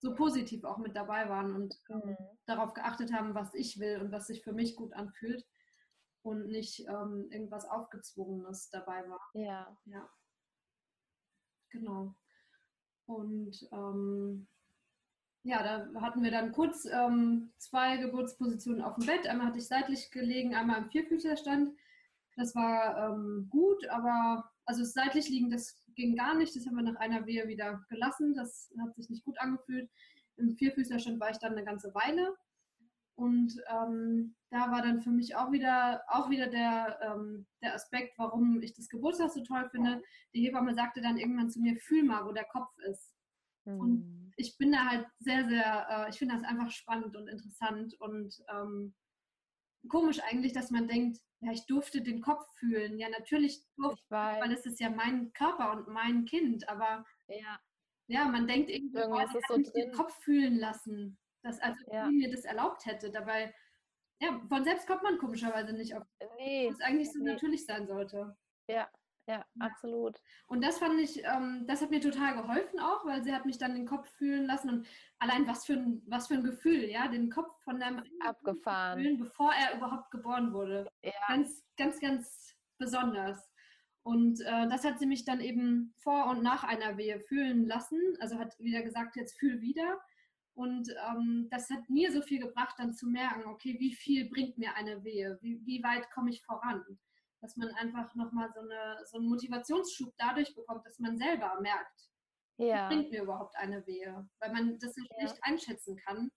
so positiv auch mit dabei waren und ähm, mhm. darauf geachtet haben, was ich will und was sich für mich gut anfühlt und nicht ähm, irgendwas Aufgezwungenes dabei war. Ja. Ja. Genau. Und ähm, ja, da hatten wir dann kurz ähm, zwei Geburtspositionen auf dem Bett. Einmal hatte ich seitlich gelegen, einmal im Vierfüßlerstand. Das war ähm, gut, aber also seitlich liegen, das ging gar nicht. Das haben wir nach einer Wehe wieder gelassen. Das hat sich nicht gut angefühlt. Im Vierfüßlerstand war ich dann eine ganze Weile. Und ähm, da war dann für mich auch wieder, auch wieder der, ähm, der Aspekt, warum ich das Geburtstag so toll finde. Die Hebamme sagte dann irgendwann zu mir, fühl mal, wo der Kopf ist. Mhm. Und hm. ich bin da halt sehr, sehr, äh, ich finde das einfach spannend und interessant und ähm, komisch eigentlich, dass man denkt, ja, ich durfte den Kopf fühlen. Ja, natürlich durfte ich, weil es ist ja mein Körper und mein Kind, aber ja, ja man denkt irgendwie, irgendwie oh, ist so drin. den Kopf fühlen lassen, dass also ja. mir das erlaubt hätte. Dabei, ja, von selbst kommt man komischerweise nicht auf, nee, was eigentlich so nee. natürlich sein sollte. Ja, ja, absolut. Und das fand ich, ähm, das hat mir total geholfen auch, weil sie hat mich dann den Kopf fühlen lassen und allein was für ein, was für ein Gefühl, ja, den Kopf von einem abgefahren, fühlen, bevor er überhaupt geboren wurde. Ja. Ganz, ganz, ganz besonders. Und äh, das hat sie mich dann eben vor und nach einer Wehe fühlen lassen. Also hat wieder gesagt, jetzt fühl wieder. Und ähm, das hat mir so viel gebracht, dann zu merken, okay, wie viel bringt mir eine Wehe? Wie, wie weit komme ich voran? Dass man einfach nochmal so, eine, so einen Motivationsschub dadurch bekommt, dass man selber merkt, ja. bringt mir überhaupt eine Wehe, weil man das nicht ja. einschätzen kann,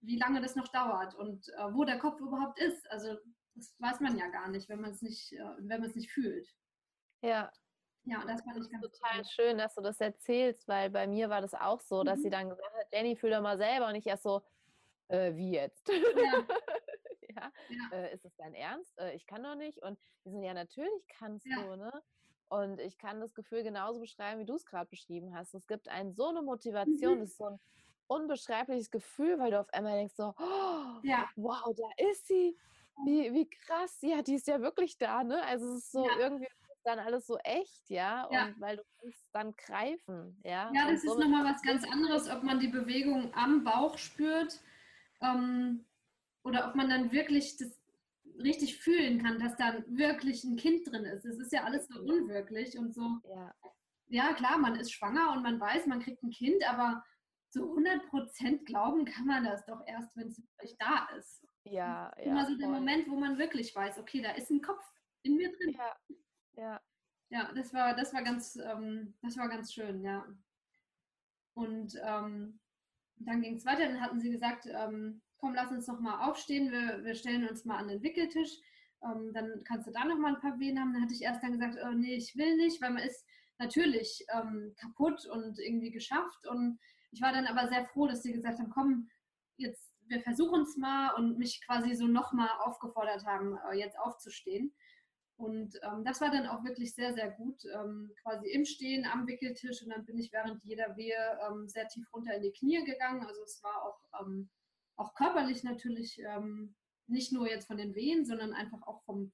wie lange das noch dauert und äh, wo der Kopf überhaupt ist. Also das weiß man ja gar nicht, wenn man es nicht, äh, wenn man es nicht fühlt. Ja. Ja, das fand ich ganz total cool. schön, dass du das erzählst, weil bei mir war das auch so, dass mhm. sie dann gesagt hat, Jenny, fühl doch mal selber und ich erst so, äh, wie jetzt? Ja. [laughs] ja. Äh, ist es dein Ernst? Äh, ich kann doch nicht. Und die sind ja, natürlich kannst ja. du, ne? Und ich kann das Gefühl genauso beschreiben, wie du es gerade beschrieben hast. Es gibt einen so eine Motivation, mhm. das ist so ein unbeschreibliches Gefühl, weil du auf einmal denkst so, oh, ja. wow, da ist sie. Wie, wie krass, ja, die ist ja wirklich da, ne? Also es ist so ja. irgendwie dann alles so echt, ja, und ja. weil du kannst dann greifen, ja. Ja, das und ist nochmal was ganz anderes, ob man die Bewegung am Bauch spürt ähm, oder ob man dann wirklich das richtig fühlen kann, dass da wirklich ein Kind drin ist. Es ist ja alles so unwirklich und so. Ja. ja, klar, man ist schwanger und man weiß, man kriegt ein Kind, aber so 100% glauben kann man das doch erst, wenn es wirklich da ist. Ja, ja. Immer so der Moment, wo man wirklich weiß, okay, da ist ein Kopf in mir drin. Ja, ja. Ja, das war, das war ganz, ähm, das war ganz schön, ja. Und ähm, dann ging es weiter, dann hatten sie gesagt, ähm, komm, lass uns noch mal aufstehen, wir, wir stellen uns mal an den Wickeltisch, ähm, dann kannst du da noch mal ein paar Wehen haben. Dann hatte ich erst dann gesagt, oh, nee, ich will nicht, weil man ist natürlich ähm, kaputt und irgendwie geschafft. Und ich war dann aber sehr froh, dass sie gesagt haben, komm, jetzt, wir versuchen es mal und mich quasi so noch mal aufgefordert haben, äh, jetzt aufzustehen. Und ähm, das war dann auch wirklich sehr, sehr gut, ähm, quasi im Stehen am Wickeltisch. Und dann bin ich während jeder Wehe ähm, sehr tief runter in die Knie gegangen. Also es war auch ähm, auch körperlich natürlich ähm, nicht nur jetzt von den Wehen, sondern einfach auch vom,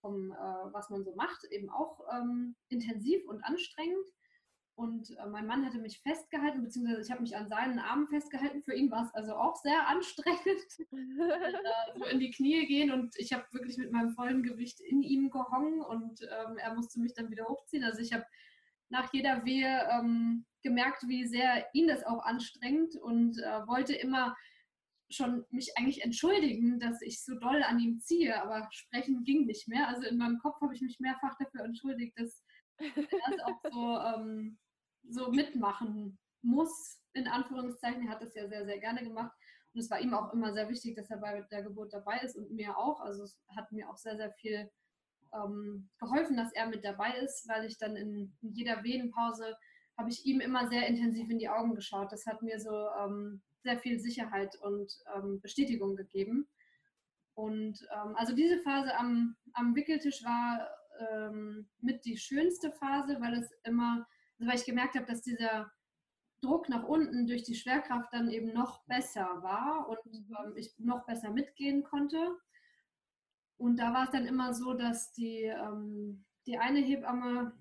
vom äh, was man so macht, eben auch ähm, intensiv und anstrengend. Und äh, mein Mann hatte mich festgehalten, beziehungsweise ich habe mich an seinen Armen festgehalten. Für ihn war es also auch sehr anstrengend, [laughs] so in die Knie gehen. Und ich habe wirklich mit meinem vollen Gewicht in ihm gehongen und ähm, er musste mich dann wieder hochziehen. Also ich habe nach jeder Wehe ähm, gemerkt, wie sehr ihn das auch anstrengt und äh, wollte immer schon mich eigentlich entschuldigen, dass ich so doll an ihm ziehe, aber sprechen ging nicht mehr. Also in meinem Kopf habe ich mich mehrfach dafür entschuldigt, dass er es auch so, ähm, so mitmachen muss, in Anführungszeichen. Er hat das ja sehr, sehr gerne gemacht. Und es war ihm auch immer sehr wichtig, dass er bei der Geburt dabei ist und mir auch. Also es hat mir auch sehr, sehr viel ähm, geholfen, dass er mit dabei ist, weil ich dann in, in jeder Venenpause habe ich ihm immer sehr intensiv in die Augen geschaut. Das hat mir so ähm, sehr viel Sicherheit und ähm, Bestätigung gegeben. Und ähm, also diese Phase am, am Wickeltisch war ähm, mit die schönste Phase, weil es immer, also weil ich gemerkt habe, dass dieser Druck nach unten durch die Schwerkraft dann eben noch besser war und ähm, ich noch besser mitgehen konnte. Und da war es dann immer so, dass die, ähm, die eine Hebamme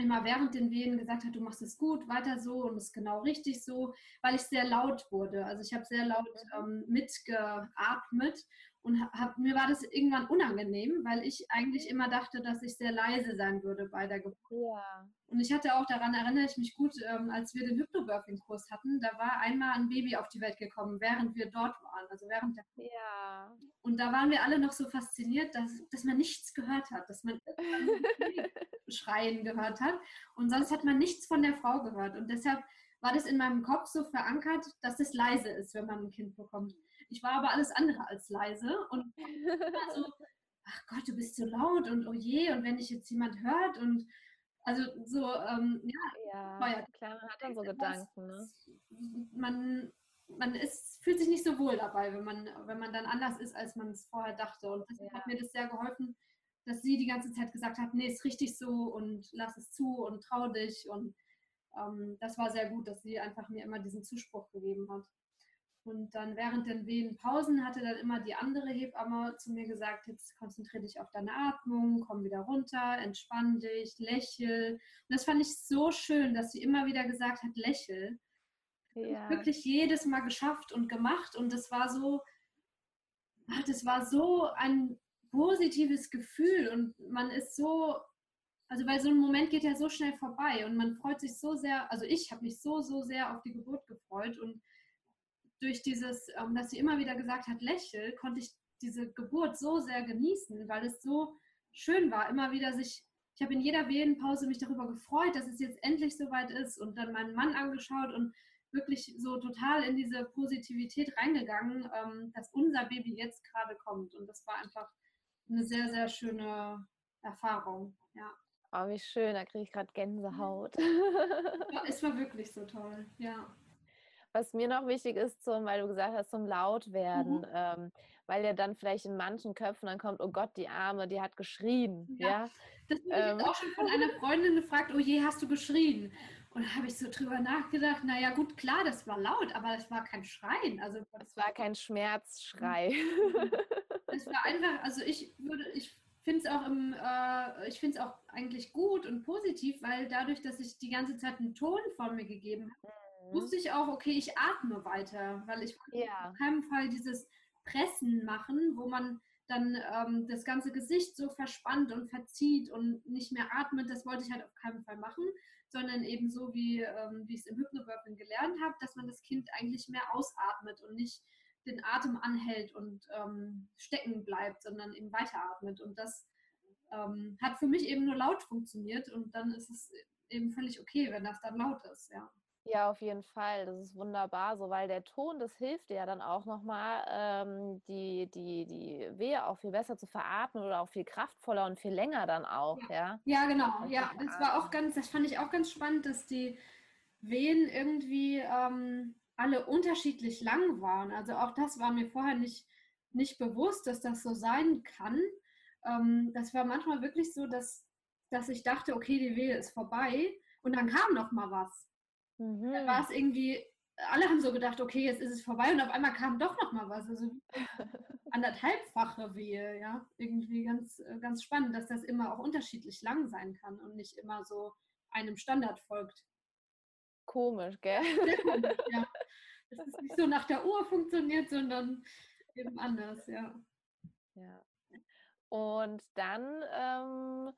immer während den Wehen gesagt hat, du machst es gut, weiter so und es ist genau richtig so, weil ich sehr laut wurde. Also ich habe sehr laut ähm, mitgeatmet und hab, mir war das irgendwann unangenehm, weil ich eigentlich immer dachte, dass ich sehr leise sein würde bei der Geburt. Ja. Und ich hatte auch daran erinnere ich mich gut, ähm, als wir den Hypnobirthing-Kurs hatten, da war einmal ein Baby auf die Welt gekommen, während wir dort waren, also während der Ja. Und da waren wir alle noch so fasziniert, dass, dass man nichts gehört hat, dass man [laughs] Schreien gehört hat und sonst hat man nichts von der Frau gehört. Und deshalb war das in meinem Kopf so verankert, dass es leise ist, wenn man ein Kind bekommt. Ich war aber alles andere als leise und [laughs] war so, ach Gott, du bist so laut und oh je, und wenn dich jetzt jemand hört und also so, ähm, ja, ja, ja, klar, man hat dann so Gedanken. Ne? Man man ist, fühlt sich nicht so wohl dabei, wenn man, wenn man dann anders ist, als man es vorher dachte. Und deshalb ja. hat mir das sehr geholfen, dass sie die ganze Zeit gesagt hat, nee, ist richtig so und lass es zu und trau dich. Und ähm, das war sehr gut, dass sie einfach mir immer diesen Zuspruch gegeben hat. Und dann während den Wehenpausen hatte dann immer die andere Hebamme zu mir gesagt, jetzt konzentriere dich auf deine Atmung, komm wieder runter, entspann dich, lächel. Und das fand ich so schön, dass sie immer wieder gesagt hat, lächel. Ja. Wirklich jedes Mal geschafft und gemacht. Und das war so, das war so ein positives Gefühl und man ist so, also weil so ein Moment geht ja so schnell vorbei und man freut sich so sehr, also ich habe mich so, so sehr auf die Geburt gefreut und durch dieses, ähm, dass sie immer wieder gesagt hat, lächel, konnte ich diese Geburt so sehr genießen, weil es so schön war, immer wieder sich, ich habe in jeder Wehenpause mich darüber gefreut, dass es jetzt endlich soweit ist und dann meinen Mann angeschaut und wirklich so total in diese Positivität reingegangen, ähm, dass unser Baby jetzt gerade kommt. Und das war einfach eine sehr, sehr schöne Erfahrung. Ja. Oh, wie schön, da kriege ich gerade Gänsehaut. Ja, es war wirklich so toll, ja. Was mir noch wichtig ist, zum, weil du gesagt hast, zum Lautwerden, mhm. ähm, weil ja dann vielleicht in manchen Köpfen dann kommt, oh Gott, die Arme, die hat geschrien. Ja. ja? Das wurde ähm. auch schon von einer Freundin gefragt, oh je, hast du geschrien? Und da habe ich so drüber nachgedacht, naja gut, klar, das war laut, aber das war kein Schreien. Also es war kein Schmerzschrei. es war [laughs] einfach, also ich würde, ich finde es auch im, äh, ich finde es auch eigentlich gut und positiv, weil dadurch, dass ich die ganze Zeit einen Ton von mir gegeben habe, mhm. Wusste ich auch, okay, ich atme weiter, weil ich ja. auf keinen Fall dieses Pressen machen, wo man dann ähm, das ganze Gesicht so verspannt und verzieht und nicht mehr atmet, das wollte ich halt auf keinen Fall machen, sondern eben so, wie, ähm, wie ich es im Hypnobirthing gelernt habe, dass man das Kind eigentlich mehr ausatmet und nicht den Atem anhält und ähm, stecken bleibt, sondern eben weiteratmet. Und das ähm, hat für mich eben nur laut funktioniert und dann ist es eben völlig okay, wenn das dann laut ist, ja. Ja, auf jeden Fall. Das ist wunderbar so, weil der Ton, das hilft dir ja dann auch nochmal, ähm, die, die, die Wehe auch viel besser zu veratmen oder auch viel kraftvoller und viel länger dann auch, ja. Ja, ja genau. Ja, das war auch ganz, das fand ich auch ganz spannend, dass die Wehen irgendwie ähm, alle unterschiedlich lang waren. Also auch das war mir vorher nicht, nicht bewusst, dass das so sein kann. Ähm, das war manchmal wirklich so, dass, dass ich dachte, okay, die Wehe ist vorbei und dann kam noch mal was. Mhm. Dann war es irgendwie, alle haben so gedacht, okay, jetzt ist es vorbei und auf einmal kam doch noch mal was. Also [laughs] anderthalbfache Wehe, ja. Irgendwie ganz, ganz spannend, dass das immer auch unterschiedlich lang sein kann und nicht immer so einem Standard folgt. Komisch, gell? Komisch, ja. [laughs] Dass es nicht so nach der Uhr funktioniert, sondern eben anders, ja. Ja. Und dann ähm,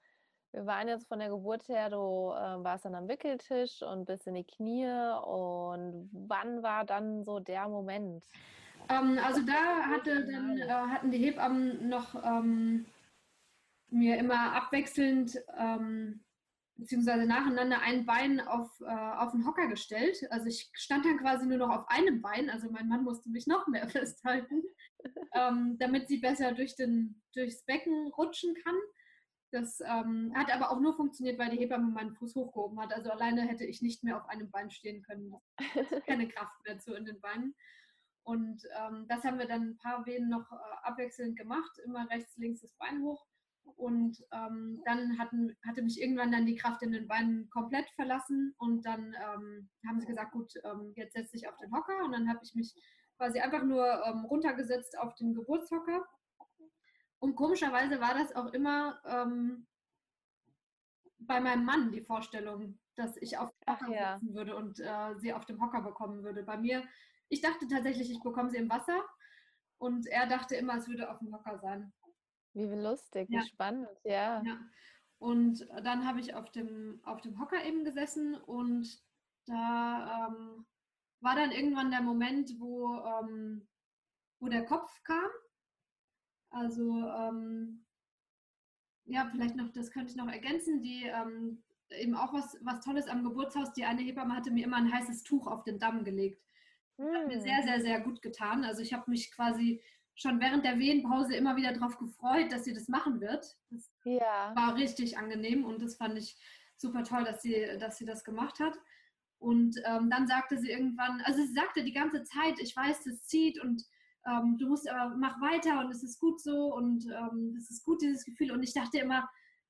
wir waren jetzt von der Geburt her, du äh, warst dann am Wickeltisch und bist in die Knie. Und wann war dann so der Moment? Ähm, also da hatte dann, äh, hatten die Hebammen noch ähm, mir immer abwechselnd ähm, beziehungsweise nacheinander ein Bein auf, äh, auf den Hocker gestellt. Also ich stand dann quasi nur noch auf einem Bein, also mein Mann musste mich noch mehr [laughs] festhalten, ähm, damit sie besser durch den, durchs Becken rutschen kann. Das ähm, hat aber auch nur funktioniert, weil die Hebamme meinen Fuß hochgehoben hat. Also alleine hätte ich nicht mehr auf einem Bein stehen können. [laughs] Keine Kraft mehr zu in den Beinen. Und ähm, das haben wir dann ein paar Wehen noch äh, abwechselnd gemacht, immer rechts, links das Bein hoch. Und ähm, dann hatten, hatte mich irgendwann dann die Kraft in den Beinen komplett verlassen. Und dann ähm, haben sie gesagt, gut, ähm, jetzt setze ich auf den Hocker. Und dann habe ich mich quasi einfach nur ähm, runtergesetzt auf den Geburtshocker und komischerweise war das auch immer ähm, bei meinem Mann die Vorstellung, dass ich auf dem Hocker ja. sitzen würde und äh, sie auf dem Hocker bekommen würde. Bei mir, ich dachte tatsächlich, ich bekomme sie im Wasser und er dachte immer, es würde auf dem Hocker sein. Wie lustig, ja. wie spannend, ja. ja. Und dann habe ich auf dem, auf dem Hocker eben gesessen und da ähm, war dann irgendwann der Moment, wo, ähm, wo der Kopf kam also ähm, ja, vielleicht noch, das könnte ich noch ergänzen, die ähm, eben auch was, was Tolles am Geburtshaus. Die eine Hebamme hatte mir immer ein heißes Tuch auf den Damm gelegt. Das hat mir sehr, hm. sehr, sehr gut getan. Also ich habe mich quasi schon während der Wehenpause immer wieder darauf gefreut, dass sie das machen wird. Das ja. war richtig angenehm und das fand ich super toll, dass sie, dass sie das gemacht hat. Und ähm, dann sagte sie irgendwann, also sie sagte die ganze Zeit, ich weiß, es zieht und ähm, du musst aber mach weiter und es ist gut so und ähm, es ist gut, dieses Gefühl. Und ich dachte immer,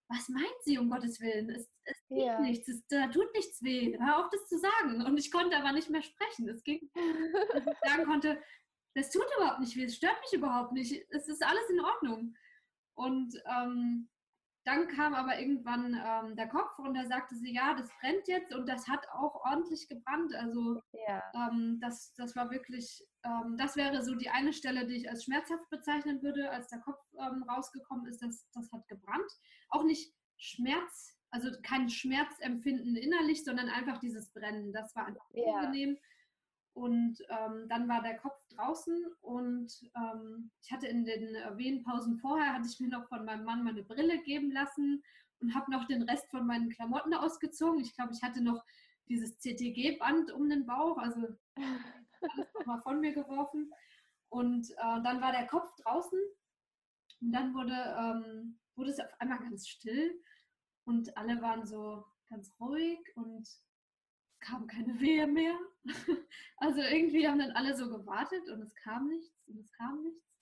was meint sie um Gottes Willen? Es, es ja. nichts, es, da tut nichts weh. Hör auf, das zu sagen. Und ich konnte aber nicht mehr sprechen. Es ging, [laughs] dass ich sagen konnte, das tut überhaupt nicht weh, es stört mich überhaupt nicht, es ist alles in Ordnung. Und ähm, dann kam aber irgendwann ähm, der Kopf und da sagte sie, ja, das brennt jetzt und das hat auch ordentlich gebrannt. Also ja. ähm, das, das war wirklich, ähm, das wäre so die eine Stelle, die ich als schmerzhaft bezeichnen würde, als der Kopf ähm, rausgekommen ist, das, das hat gebrannt. Auch nicht Schmerz, also kein Schmerzempfinden innerlich, sondern einfach dieses Brennen. Das war einfach ja. unangenehm. Und ähm, dann war der Kopf draußen und ähm, ich hatte in den äh, Wehenpausen vorher, hatte ich mir noch von meinem Mann meine Brille geben lassen und habe noch den Rest von meinen Klamotten ausgezogen. Ich glaube, ich hatte noch dieses CTG-Band um den Bauch, also alles nochmal von mir geworfen. Und äh, dann war der Kopf draußen und dann wurde, ähm, wurde es auf einmal ganz still und alle waren so ganz ruhig und kam keine Wehe mehr. [laughs] Also irgendwie haben dann alle so gewartet und es kam nichts und es kam nichts.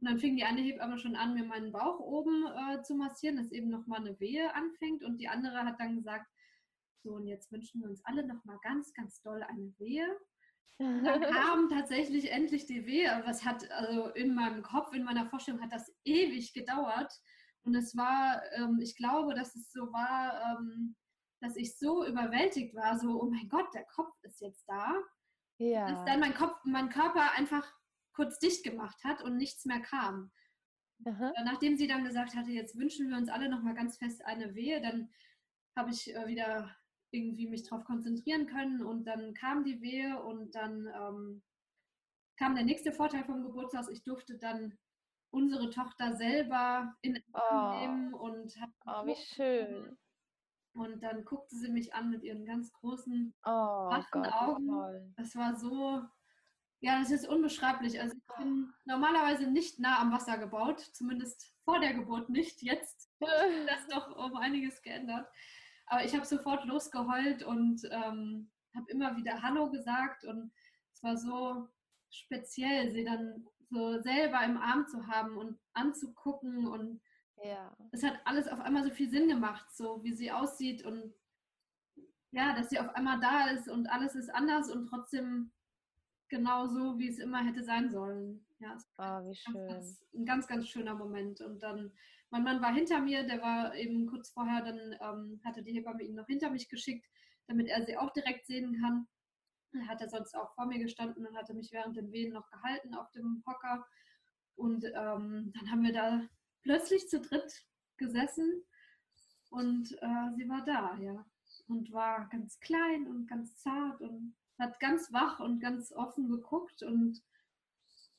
Und dann fing die eine Hebamme schon an, mir meinen Bauch oben äh, zu massieren, dass eben nochmal eine Wehe anfängt. Und die andere hat dann gesagt, so und jetzt wünschen wir uns alle nochmal ganz, ganz doll eine Wehe. Und dann [laughs] kam tatsächlich endlich die Wehe. Aber es hat also in meinem Kopf, in meiner Vorstellung hat das ewig gedauert. Und es war, ähm, ich glaube, dass es so war, ähm, dass ich so überwältigt war, so, oh mein Gott, der Kopf ist jetzt da. Ja. Dass dann mein Kopf, mein Körper einfach kurz dicht gemacht hat und nichts mehr kam. Aha. Nachdem sie dann gesagt hatte, jetzt wünschen wir uns alle nochmal ganz fest eine Wehe, dann habe ich äh, wieder irgendwie mich darauf konzentrieren können und dann kam die Wehe und dann ähm, kam der nächste Vorteil vom Geburtstag. Ich durfte dann unsere Tochter selber in oh. nehmen und hat oh, wie schön. Und dann guckte sie mich an mit ihren ganz großen, oh, wachen Augen. Toll. Das war so, ja, das ist unbeschreiblich. Also ich bin normalerweise nicht nah am Wasser gebaut, zumindest vor der Geburt nicht. Jetzt [laughs] hat das doch um einiges geändert. Aber ich habe sofort losgeheult und ähm, habe immer wieder Hallo gesagt und es war so speziell, sie dann so selber im Arm zu haben und anzugucken und ja. Es hat alles auf einmal so viel Sinn gemacht, so wie sie aussieht und ja, dass sie auf einmal da ist und alles ist anders und trotzdem genau so, wie es immer hätte sein sollen. Ja, oh, wie schön. Ganz, ein ganz, ganz schöner Moment. Und dann, mein Mann war hinter mir, der war eben kurz vorher, dann ähm, hatte die Hebamme ihn noch hinter mich geschickt, damit er sie auch direkt sehen kann. Er hat er sonst auch vor mir gestanden und hatte mich während den Wehen noch gehalten auf dem Hocker. Und ähm, dann haben wir da plötzlich zu dritt gesessen und äh, sie war da, ja. Und war ganz klein und ganz zart und hat ganz wach und ganz offen geguckt und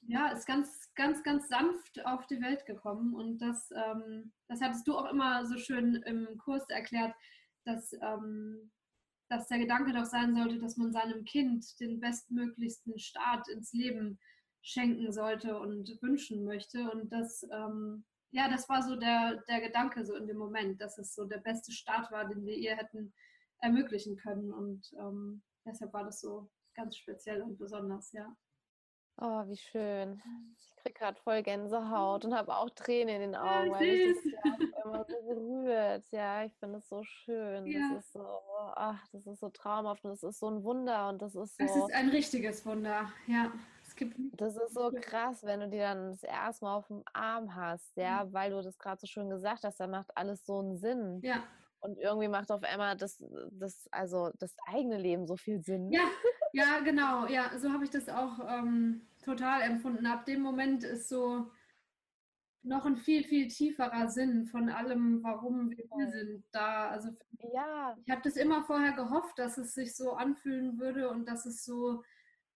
ja, ist ganz, ganz, ganz sanft auf die Welt gekommen. Und das, ähm, das hattest du auch immer so schön im Kurs erklärt, dass, ähm, dass der Gedanke doch sein sollte, dass man seinem Kind den bestmöglichsten Start ins Leben schenken sollte und wünschen möchte. Und das ähm, ja, das war so der, der Gedanke so in dem Moment, dass es so der beste Start war, den wir ihr hätten ermöglichen können. Und ähm, deshalb war das so ganz speziell und besonders, ja. Oh, wie schön. Ich kriege gerade voll Gänsehaut und habe auch Tränen in den Augen, ja, weil mich das ja immer so berührt. Ja, ich finde es so schön. Ja. Das ist so, ach, das ist so traumhaft und das ist so ein Wunder und das ist so. Es ist ein richtiges Wunder, ja das ist so krass, wenn du die dann das erste Mal auf dem Arm hast, ja, mhm. weil du das gerade so schön gesagt hast, da macht alles so einen Sinn. Ja. Und irgendwie macht auf einmal das, das, also das eigene Leben so viel Sinn. Ja, [laughs] ja, genau. Ja, so habe ich das auch ähm, total empfunden. Ab dem Moment ist so noch ein viel, viel tieferer Sinn von allem, warum wir hier sind, da. Also ja. ich habe das immer vorher gehofft, dass es sich so anfühlen würde und dass es so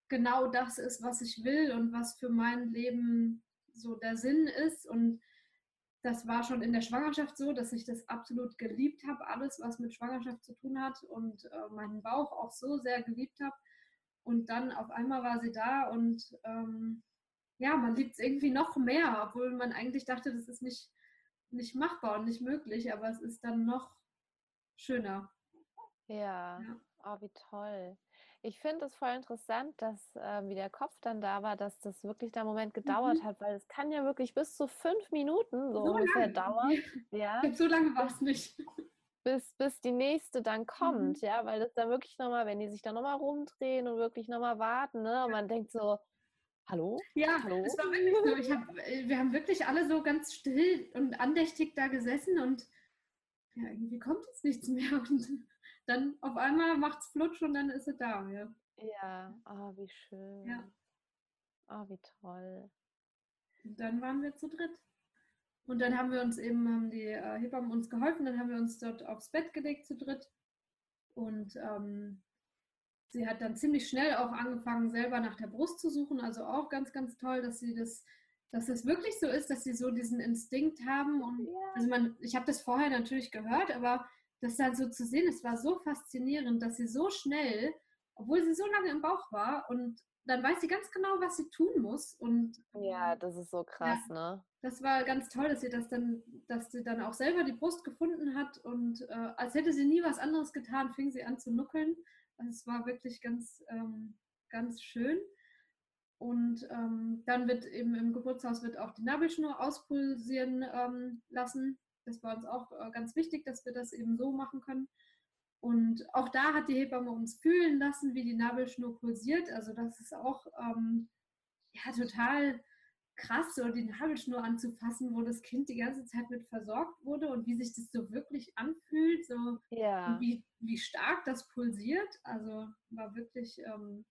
genau das ist, was ich will und was für mein Leben so der Sinn ist. Und das war schon in der Schwangerschaft so, dass ich das absolut geliebt habe, alles, was mit Schwangerschaft zu tun hat und äh, meinen Bauch auch so sehr geliebt habe. Und dann auf einmal war sie da und ähm, ja, man liebt es irgendwie noch mehr, obwohl man eigentlich dachte, das ist nicht, nicht machbar und nicht möglich, aber es ist dann noch schöner. Ja. ja. Oh, wie toll. Ich finde es voll interessant, dass äh, wie der Kopf dann da war, dass das wirklich der Moment gedauert Mhm. hat, weil es kann ja wirklich bis zu fünf Minuten so So ungefähr lange? dauern, ja, So lange war es nicht. bis, bis die nächste dann kommt, Mhm. ja, weil das dann wirklich nochmal, wenn die sich dann nochmal rumdrehen und wirklich nochmal warten, ne, und man denkt so, hallo, Ja, hallo, es war wirklich so. Hab, äh, wir haben wirklich alle so ganz still und andächtig da gesessen und ja, irgendwie kommt jetzt nichts mehr. [laughs] Und dann auf einmal macht es flutsch und dann ist sie da. Ja. ja, oh, wie Ja. schön, oh, wie toll, Und dann waren wir zu dritt. Und dann haben wir uns eben, haben die äh, Hebammen uns geholfen, dann haben wir uns dort aufs Bett gelegt zu dritt. Und ähm, sie hat dann ziemlich schnell auch angefangen, selber nach der Brust zu suchen. Also auch ganz, ganz toll, dass sie das, dass es wirklich so ist, dass sie so diesen Instinkt haben. Und ja, also man, ich habe das vorher natürlich gehört, aber das dann so zu sehen, es war so faszinierend, dass sie so schnell, obwohl sie so lange im Bauch war, und dann weiß sie ganz genau, was sie tun muss. Und ja, das ist so krass, ne, das war ganz toll, dass sie das dann, dass sie dann auch selber die Brust gefunden hat und äh, als hätte sie nie was anderes getan, fing sie an zu nuckeln. Also es war wirklich ganz, ähm, ganz schön. Und ähm, dann wird eben im Geburtshaus wird auch die Nabelschnur auspulsieren ähm, lassen. Das war uns auch äh, ganz wichtig, dass wir das eben so machen können. Und auch da hat die Hebamme uns fühlen lassen, wie die Nabelschnur pulsiert. Also das ist auch ähm, ja total krass, so die Nabelschnur anzufassen, wo das Kind die ganze Zeit mit versorgt wurde und wie sich das so wirklich anfühlt, so ja, wie, wie stark das pulsiert. Also war wirklich ähm,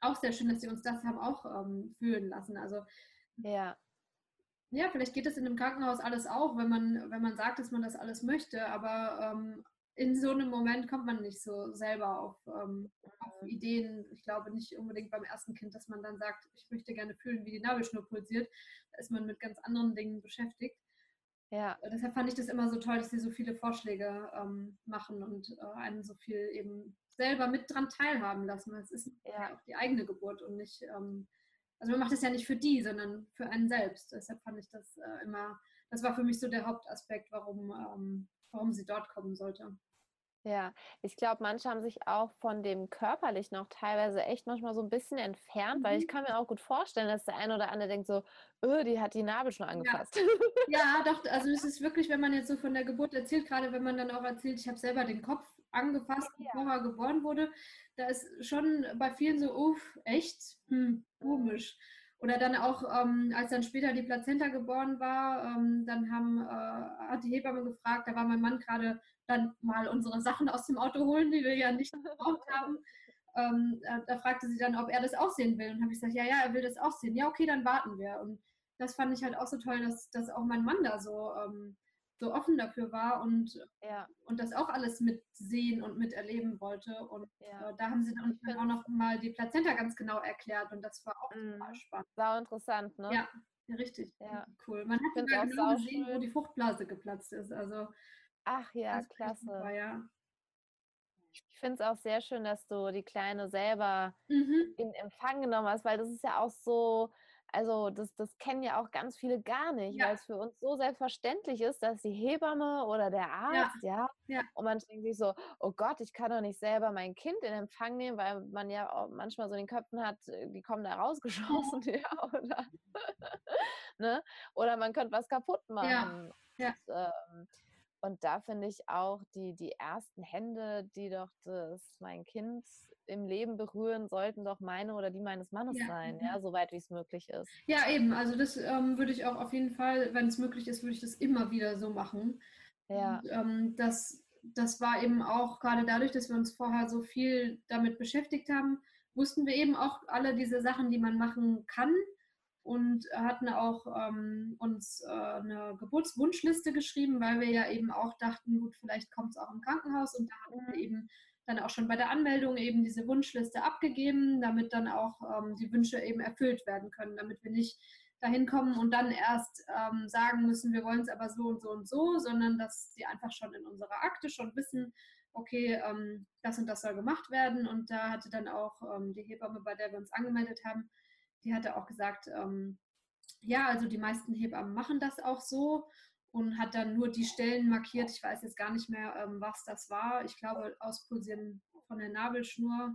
auch sehr schön, dass sie uns das haben auch ähm, fühlen lassen. Also ja, ja, vielleicht geht das in einem Krankenhaus alles auch, wenn man, wenn man sagt, dass man das alles möchte, aber ähm, in so einem Moment kommt man nicht so selber auf, ähm, auf mhm, Ideen. Ich glaube nicht unbedingt beim ersten Kind, dass man dann sagt, ich möchte gerne fühlen, wie die Nabelschnur pulsiert. Da ist man mit ganz anderen Dingen beschäftigt. ja, Äh, Deshalb fand ich das immer so toll, dass sie so viele Vorschläge ähm, machen und äh, einen so viel eben selber mit dran teilhaben lassen. Es ist ja. ja auch die eigene Geburt und nicht, ähm, also man macht es ja nicht für die, sondern für einen selbst. Deshalb fand ich das äh, immer, das war für mich so der Hauptaspekt, warum, ähm, warum sie dort kommen sollte. Ja, ich glaube, manche haben sich auch von dem Körperlichen auch teilweise echt manchmal so ein bisschen entfernt, weil ich Mhm. kann mir auch gut vorstellen, dass der eine oder andere denkt so, öh, die hat die Nabelschnur angefasst. Ja, doch, also es ist wirklich, wenn man jetzt so von der Geburt erzählt, gerade wenn man dann auch erzählt, ich habe selber den Kopf angefasst, Ja. bevor er geboren wurde, da ist schon bei vielen so, uff, echt, hm, komisch. Oder dann auch, ähm, als dann später die Plazenta geboren war, ähm, dann haben, äh, hat die Hebamme gefragt, da war mein Mann gerade dann mal unsere Sachen aus dem Auto holen, die wir ja nicht gebraucht haben. Ähm, da, da fragte sie dann, ob er das auch sehen will. Und habe ich gesagt, ja, ja, er will das auch sehen. Ja, okay, dann warten wir. Und das fand ich halt auch so toll, dass, dass auch mein Mann da so, ähm, so offen dafür war und, Ja, und das auch alles mitsehen und miterleben wollte. Und ja. äh, da haben sie dann dann auch noch mal die Plazenta ganz genau erklärt und das war auch total Mhm. spannend. Sau interessant, ne? Ja, richtig, Ja. cool. Man hat sogar auch genau gesehen, wo sauschön. die Fruchtblase geplatzt ist. Also Ach ja, das war klasse. ja. Ich finde es auch sehr schön, dass du die Kleine selber Mhm. in Empfang genommen hast, weil das ist ja auch so, also das, das kennen ja auch ganz viele gar nicht, Ja. weil es für uns so selbstverständlich ist, dass die Hebamme oder der Ja, Arzt, ja, ja. und man denkt sich so, oh Gott, ich kann doch nicht selber mein Kind in Empfang nehmen, weil man ja auch manchmal so in den Köpfen hat, äh, die kommen da rausgeschossen, [laughs] ja, oder, [laughs] ne? Oder man könnte was kaputt Ja, machen. ja. Und, ähm, und da finde ich auch die, die ersten Hände, die doch das, mein Kind im Leben berühren, sollten doch meine oder die meines Mannes Ja, sein, ja, soweit wie es möglich ist. Ja, eben. Also das ähm, würde ich auch auf jeden Fall, wenn es möglich ist, würde ich das immer wieder so machen. Ja, Und, ähm, das, das war eben auch gerade dadurch, dass wir uns vorher so viel damit beschäftigt haben, wussten wir eben auch alle diese Sachen, die man machen kann und hatten auch ähm, uns äh, eine Geburtswunschliste geschrieben, weil wir ja eben auch dachten, gut, vielleicht kommt es auch im Krankenhaus und da hatten wir Mhm. eben dann auch schon bei der Anmeldung eben diese Wunschliste abgegeben, damit dann auch ähm, die Wünsche eben erfüllt werden können, damit wir nicht dahin kommen und dann erst ähm, sagen müssen, wir wollen es aber so und so und so, sondern dass sie einfach schon in unserer Akte schon wissen, okay, ähm, das und das soll gemacht werden. Und da hatte dann auch ähm, die Hebamme, bei der wir uns angemeldet haben, die hatte auch gesagt, ähm, ja, also die meisten Hebammen machen das auch so und hat dann nur die Stellen markiert. Ich weiß jetzt gar nicht mehr, ähm, was das war. Ich glaube, auspulsieren von der Nabelschnur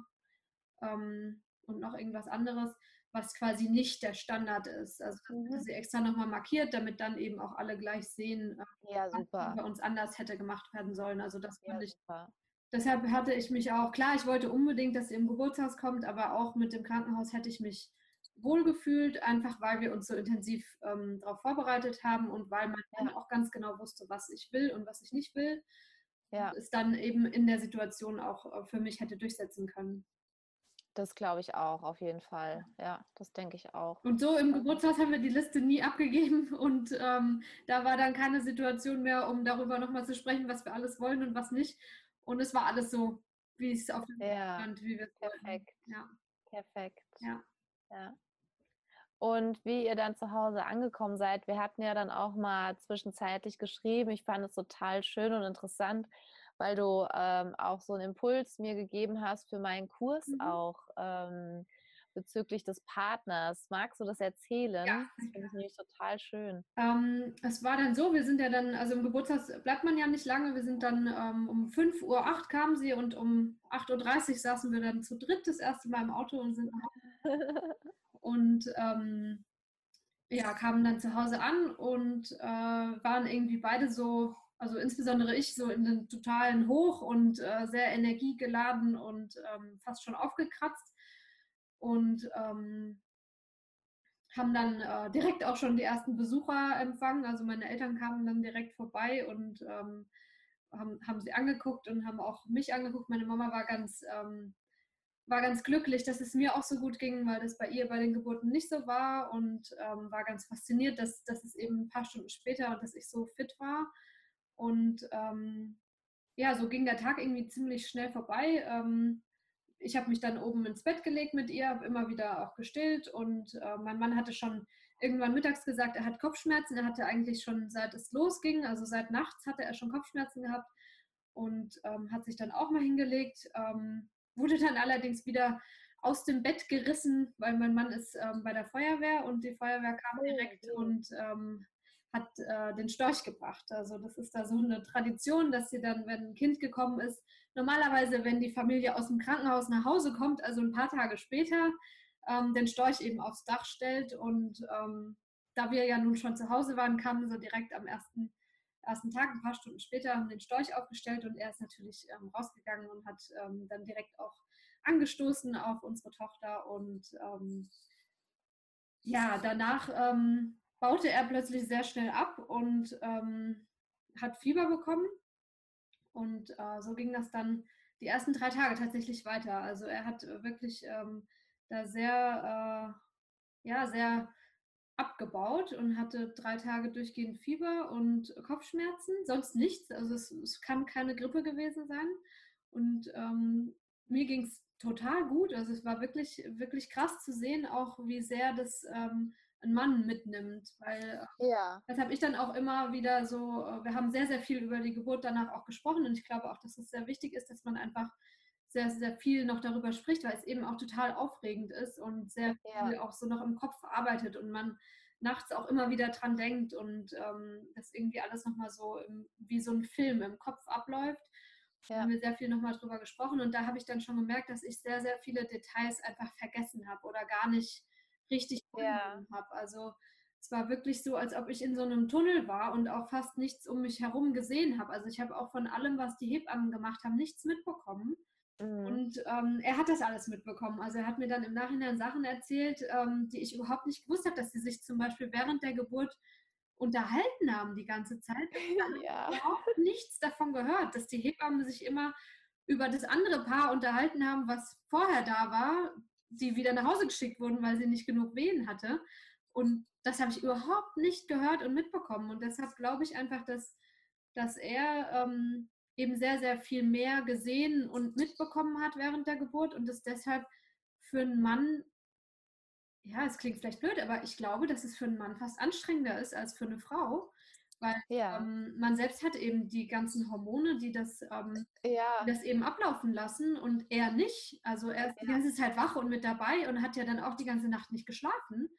ähm, und noch irgendwas anderes, was quasi nicht der Standard ist. Also mhm. sie extra nochmal markiert, damit dann eben auch alle gleich sehen, äh, ja, was bei uns anders hätte gemacht werden sollen. Also das ja, fand ich. Super. Deshalb hatte ich mich auch, klar, ich wollte unbedingt, dass sie im Geburtshaus kommt, aber auch mit dem Krankenhaus hätte ich mich wohlgefühlt, einfach weil wir uns so intensiv ähm, darauf vorbereitet haben und weil man ja. auch ganz genau wusste, was ich will und was ich nicht will. Ja. Und es dann eben in der Situation auch äh, für mich hätte durchsetzen können. Das glaube ich auch, auf jeden Fall. Ja, das denke ich auch. Und so im Geburtshaus haben wir die Liste nie abgegeben [laughs] und ähm, da war dann keine Situation mehr, um darüber nochmal zu sprechen, was wir alles wollen und was nicht. Und es war alles so, wie es auf dem ja, stand, wie wir es Perfekt. Ja. Perfekt. Ja. ja. Und wie ihr dann zu Hause angekommen seid, wir hatten ja dann auch mal zwischenzeitlich geschrieben. Ich fand es total schön und interessant, weil du ähm, auch so einen Impuls mir gegeben hast für meinen Kurs mhm. auch ähm, bezüglich des Partners. Magst du das erzählen? Ja. Das finde ich nämlich total schön. Ähm, es war dann so, wir sind ja dann, also im Geburtshaus bleibt man ja nicht lange. Wir sind dann ähm, um 5.08 Uhr kamen sie und um 8.30 Uhr saßen wir dann zu dritt das erste Mal im Auto und sind [laughs] und ähm, ja, kamen dann zu Hause an und äh, waren irgendwie beide so also insbesondere ich, so in den totalen Hoch und äh, sehr energiegeladen und ähm, fast schon aufgekratzt. Und ähm, haben dann äh, direkt auch schon die ersten Besucher empfangen. Also meine Eltern kamen dann direkt vorbei und ähm, haben, haben sie angeguckt und haben auch mich angeguckt. Meine Mama war ganz, ähm, war ganz glücklich, dass es mir auch so gut ging, weil das bei ihr bei den Geburten nicht so war und ähm, war ganz fasziniert, dass, dass es eben ein paar Stunden später und dass ich so fit war. Und ähm, ja, so ging der Tag irgendwie ziemlich schnell vorbei. Ähm, ich habe mich dann oben ins Bett gelegt mit ihr, habe immer wieder auch gestillt und äh, mein Mann hatte schon irgendwann mittags gesagt, er hat Kopfschmerzen. Er hatte eigentlich schon seit es losging, also seit nachts hatte er schon Kopfschmerzen gehabt und ähm, hat sich dann auch mal hingelegt. Ähm, wurde dann allerdings wieder aus dem Bett gerissen, weil mein Mann ist ähm, bei der Feuerwehr und die Feuerwehr kam oh, direkt und ähm, hat äh, den Storch gebracht. Also das ist da so eine Tradition, dass sie dann, wenn ein Kind gekommen ist, normalerweise, wenn die Familie aus dem Krankenhaus nach Hause kommt, also ein paar Tage später, ähm, den Storch eben aufs Dach stellt. Und ähm, da wir ja nun schon zu Hause waren, kamen sie direkt am ersten, ersten Tag, ein paar Stunden später, haben den Storch aufgestellt und er ist natürlich ähm, rausgegangen und hat ähm, dann direkt auch angestoßen auf unsere Tochter und ähm, ja, danach ähm, baute er plötzlich sehr schnell ab und ähm, hat Fieber bekommen. Und äh, so ging das dann die ersten drei Tage tatsächlich weiter. Also er hat wirklich ähm, da sehr, äh, ja, sehr abgebaut und hatte drei Tage durchgehend Fieber und Kopfschmerzen, sonst nichts. Also es, es kann keine Grippe gewesen sein. Und ähm, mir ging es total gut. Also es war wirklich, wirklich krass zu sehen, auch wie sehr das ähm, einen Mann mitnimmt. Weil äh, ja. das habe ich dann auch immer wieder so, äh, wir haben sehr, sehr viel über die Geburt danach auch gesprochen und ich glaube auch, dass es sehr wichtig ist, dass man einfach sehr, sehr viel noch darüber spricht, weil es eben auch total aufregend ist und sehr viel ja. auch so noch im Kopf arbeitet und man nachts auch immer wieder dran denkt und ähm, das irgendwie alles nochmal so im, wie so ein Film im Kopf abläuft. Ja. haben wir sehr viel nochmal drüber gesprochen und da habe ich dann schon gemerkt, dass ich sehr, sehr viele Details einfach vergessen habe oder gar nicht richtig ja. habe. Also es war wirklich so, als ob ich in so einem Tunnel war und auch fast nichts um mich herum gesehen habe. Also ich habe auch von allem, was die Hebammen gemacht haben, nichts mitbekommen. Mhm. Und ähm, er hat das alles mitbekommen. Also er hat mir dann im Nachhinein Sachen erzählt, ähm, die ich überhaupt nicht gewusst habe, dass sie sich zum Beispiel während der Geburt unterhalten haben die ganze Zeit. Ich habe [laughs] ja. überhaupt nichts davon gehört, dass die Hebammen sich immer über das andere Paar unterhalten haben, was vorher da war, die wieder nach Hause geschickt wurden, weil sie nicht genug Wehen hatte. Und das habe ich überhaupt nicht gehört und mitbekommen. Und deshalb glaube ich einfach, dass, dass er ähm, eben sehr, sehr viel mehr gesehen und mitbekommen hat während der Geburt und es deshalb für einen Mann, ja, es klingt vielleicht blöd, aber ich glaube, dass es für einen Mann fast anstrengender ist als für eine Frau, weil ja. ähm, man selbst hat eben die ganzen Hormone, die das, ähm, ja. das eben ablaufen lassen und er nicht. Also er ist ja. die ganze Zeit wach und mit dabei und hat ja dann auch die ganze Nacht nicht geschlafen.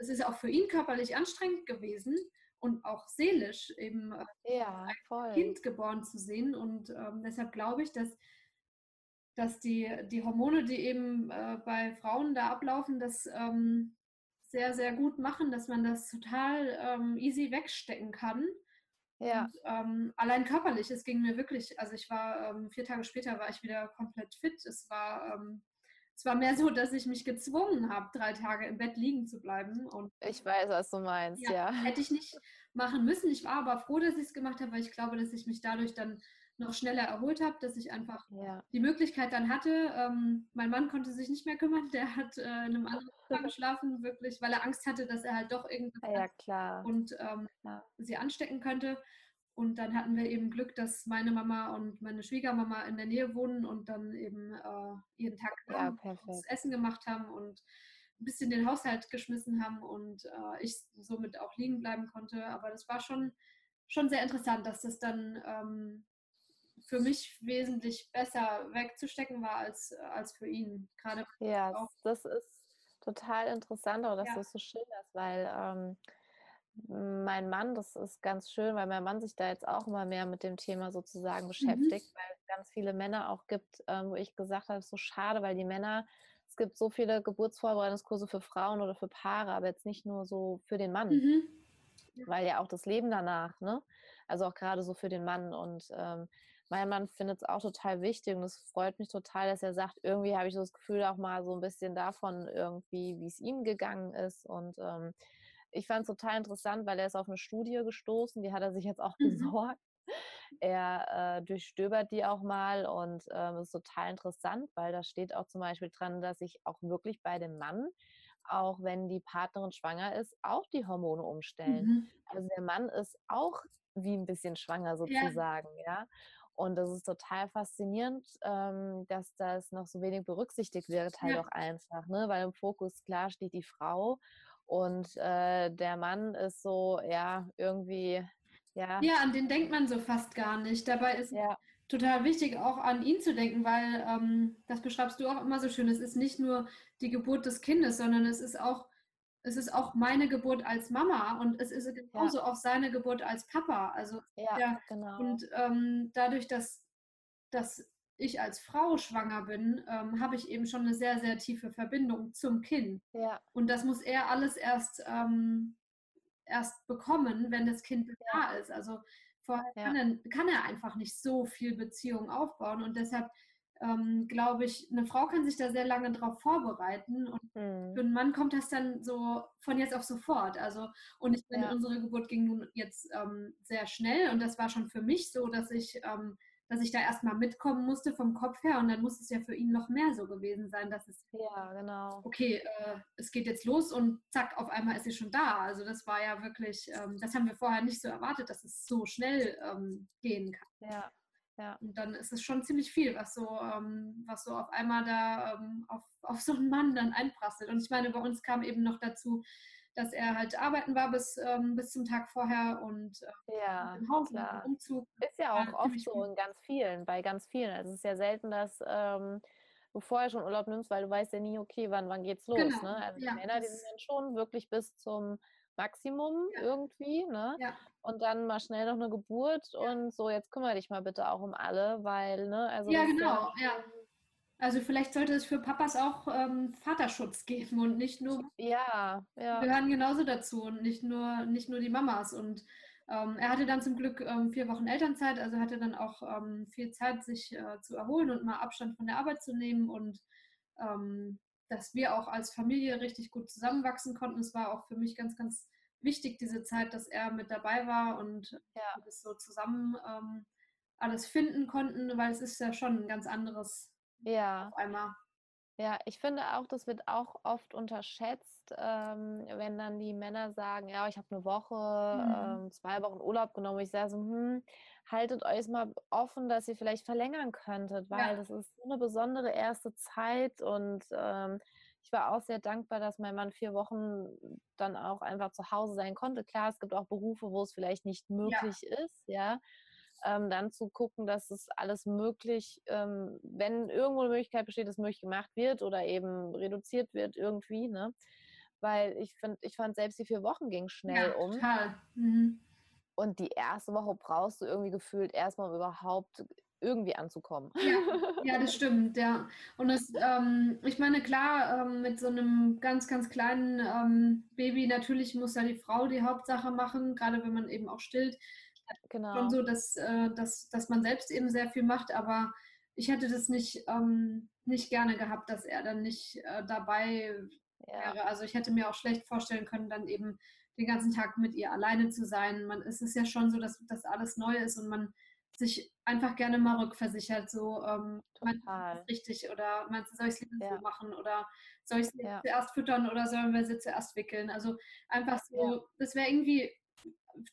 Es ist auch für ihn körperlich anstrengend gewesen und auch seelisch eben äh, ein Kind geboren zu sehen. Und ähm, deshalb glaube ich, dass dass die, die Hormone, die eben äh, bei Frauen da ablaufen, das ähm, sehr, sehr gut machen, dass man das total ähm, easy wegstecken kann. Ja. Und, ähm, allein körperlich, es ging mir wirklich, also ich war ähm, vier Tage später war ich wieder komplett fit. Es war, ähm, es war mehr so, dass ich mich gezwungen habe, drei Tage im Bett liegen zu bleiben. Und ich weiß, was du meinst, ja. ja. Hätte ich nicht machen müssen. Ich war aber froh, dass ich es gemacht habe, weil ich glaube, dass ich mich dadurch dann noch schneller erholt habe, dass ich einfach ja. die Möglichkeit dann hatte. Ähm, mein Mann konnte sich nicht mehr kümmern, der hat äh, in einem anderen [laughs] Zimmer geschlafen, wirklich, weil er Angst hatte, dass er halt doch irgendwas ja, klar. und ähm, ja. sie anstecken könnte. Und dann hatten wir eben Glück, dass meine Mama und meine Schwiegermama in der Nähe wohnen und dann eben äh, jeden Tag ja, das Essen gemacht haben und ein bisschen den Haushalt geschmissen haben und äh, ich somit auch liegen bleiben konnte. Aber das war schon, schon sehr interessant, dass das dann ähm, für mich wesentlich besser wegzustecken war als, als für ihn. Gerade ja, das ist total interessant, dass ja. du es so schilderst, weil ähm, mein Mann, das ist ganz schön, weil mein Mann sich da jetzt auch immer mehr mit dem Thema sozusagen mhm. beschäftigt, mhm. weil es ganz viele Männer auch gibt, ähm, wo ich gesagt habe, es ist so schade, weil die Männer, es gibt so viele Geburtsvorbereitungskurse für Frauen oder für Paare, aber jetzt nicht nur so für den Mann. Mhm. Weil ja auch das Leben danach, ne? Also auch gerade so für den Mann. Und ähm, mein Mann findet es auch total wichtig und es freut mich total, dass er sagt, irgendwie habe ich so das Gefühl auch mal so ein bisschen davon irgendwie, wie es ihm gegangen ist und ähm, ich fand es total interessant, weil er ist auf eine Studie gestoßen, die hat er sich jetzt auch [laughs] mhm. besorgt. Er äh, durchstöbert die auch mal und ähm, ist total interessant, weil da steht auch zum Beispiel dran, dass sich auch wirklich bei dem Mann, auch wenn die Partnerin schwanger ist, auch die Hormone umstellen. Mhm. Also der Mann ist auch wie ein bisschen schwanger sozusagen, ja. ja? Und das ist total faszinierend, ähm, dass das noch so wenig berücksichtigt wird, halt ja. auch einfach, ne? weil im Fokus klar steht die Frau und äh, der Mann ist so, ja, irgendwie, ja. Ja, an den denkt man so fast gar nicht. Dabei ist ja. total wichtig, auch an ihn zu denken, weil ähm, das beschreibst du auch immer so schön. Es ist nicht nur die Geburt des Kindes, sondern es ist auch es ist auch meine Geburt als Mama und es ist genauso ja. auch seine Geburt als Papa. Also ja, ja genau. Und ähm, dadurch, dass, dass ich als Frau schwanger bin, ähm, habe ich eben schon eine sehr, sehr tiefe Verbindung zum Kind. Ja. Und das muss er alles erst, ähm, erst bekommen, wenn das Kind da ist. Also vorher kann er, kann er einfach nicht so viel Beziehung aufbauen und deshalb ähm, glaube ich, eine Frau kann sich da sehr lange drauf vorbereiten und mhm. für einen Mann kommt das dann so von jetzt auf sofort. Also, und ich ja. unsere Geburt ging nun jetzt ähm, sehr schnell und das war schon für mich so, dass ich, ähm, dass ich da erstmal mitkommen musste vom Kopf her und dann muss es ja für ihn noch mehr so gewesen sein, dass es, ja, genau. okay, äh, es geht jetzt los und zack, auf einmal ist sie schon da. Also, das war ja wirklich, ähm, das haben wir vorher nicht so erwartet, dass es so schnell ähm, gehen kann. Ja. Ja. Und dann ist es schon ziemlich viel, was so, ähm, was so auf einmal da ähm, auf, auf so einen Mann dann einprasselt. Und ich meine, bei uns kam eben noch dazu, dass er halt arbeiten war bis, ähm, bis zum Tag vorher und äh, ja, im Haus klar. und Umzug. Ist ja auch oft so in ganz vielen, bei ganz vielen. Also es ist ja selten, dass ähm, du vorher schon Urlaub nimmst, weil du weißt ja nie, okay, wann, wann geht's los. Genau. Ne? Also die ja, Männer, die sind dann schon wirklich bis zum Maximum ja. irgendwie, ne? Ja. Und dann mal schnell noch eine Geburt und so, jetzt kümmere dich mal bitte auch um alle, weil, ne, also. Ja, genau, ja. Also vielleicht sollte es für Papas auch ähm, Vaterschutz [laughs] geben und nicht nur. Ja, ja. Gehören genauso dazu und nicht nur, nicht nur die Mamas. Und ähm, er hatte dann zum Glück ähm, vier Wochen Elternzeit, also hatte dann auch ähm, viel Zeit, sich äh, zu erholen und mal Abstand von der Arbeit zu nehmen und ähm, dass wir auch als Familie richtig gut zusammenwachsen konnten. Es war auch für mich ganz, ganz wichtig, diese Zeit, dass er mit dabei war und ja. wir das so zusammen ähm, alles finden konnten, weil es ist ja schon ein ganz anderes ja. auf einmal. Ja, ich finde auch, das wird auch oft unterschätzt, ähm, wenn dann die Männer sagen, ja, ich habe eine Woche, mhm. ähm, zwei Wochen Urlaub genommen. Ich sage so, hm, haltet euch mal offen, dass ihr vielleicht verlängern könntet, weil ja. das ist so eine besondere erste Zeit und ähm, ich war auch sehr dankbar, dass mein Mann vier Wochen dann auch einfach zu Hause sein konnte. Klar, es gibt auch Berufe, wo es vielleicht nicht möglich ja. ist, ja. Ähm, dann zu gucken, dass es alles möglich, ähm, wenn irgendwo eine Möglichkeit besteht, dass möglich gemacht wird oder eben reduziert wird irgendwie, ne? Weil ich finde, ich fand selbst die vier Wochen ging schnell ja, um. Total. Mhm. Und die erste Woche brauchst du irgendwie gefühlt erstmal, um überhaupt irgendwie anzukommen. Ja, [laughs] ja, das stimmt, ja. Und das, ähm, ich meine, klar, ähm, mit so einem ganz, ganz kleinen ähm, Baby, natürlich muss ja die Frau die Hauptsache machen, gerade wenn man eben auch stillt. Genau. Schon so, dass, äh, dass, dass man selbst eben sehr viel macht, aber ich hätte das nicht, ähm, nicht gerne gehabt, dass er dann nicht äh, dabei ja. wäre. Also ich hätte mir auch schlecht vorstellen können, dann eben den ganzen Tag mit ihr alleine zu sein. Man, es ist ja schon so, dass das alles neu ist und man sich einfach gerne mal rückversichert, so ähm, Total. richtig oder meinst du, soll ich es lieber ja. so machen oder soll ich sie ja. zuerst füttern oder sollen wir sie zuerst wickeln? Also einfach so, ja. das wäre irgendwie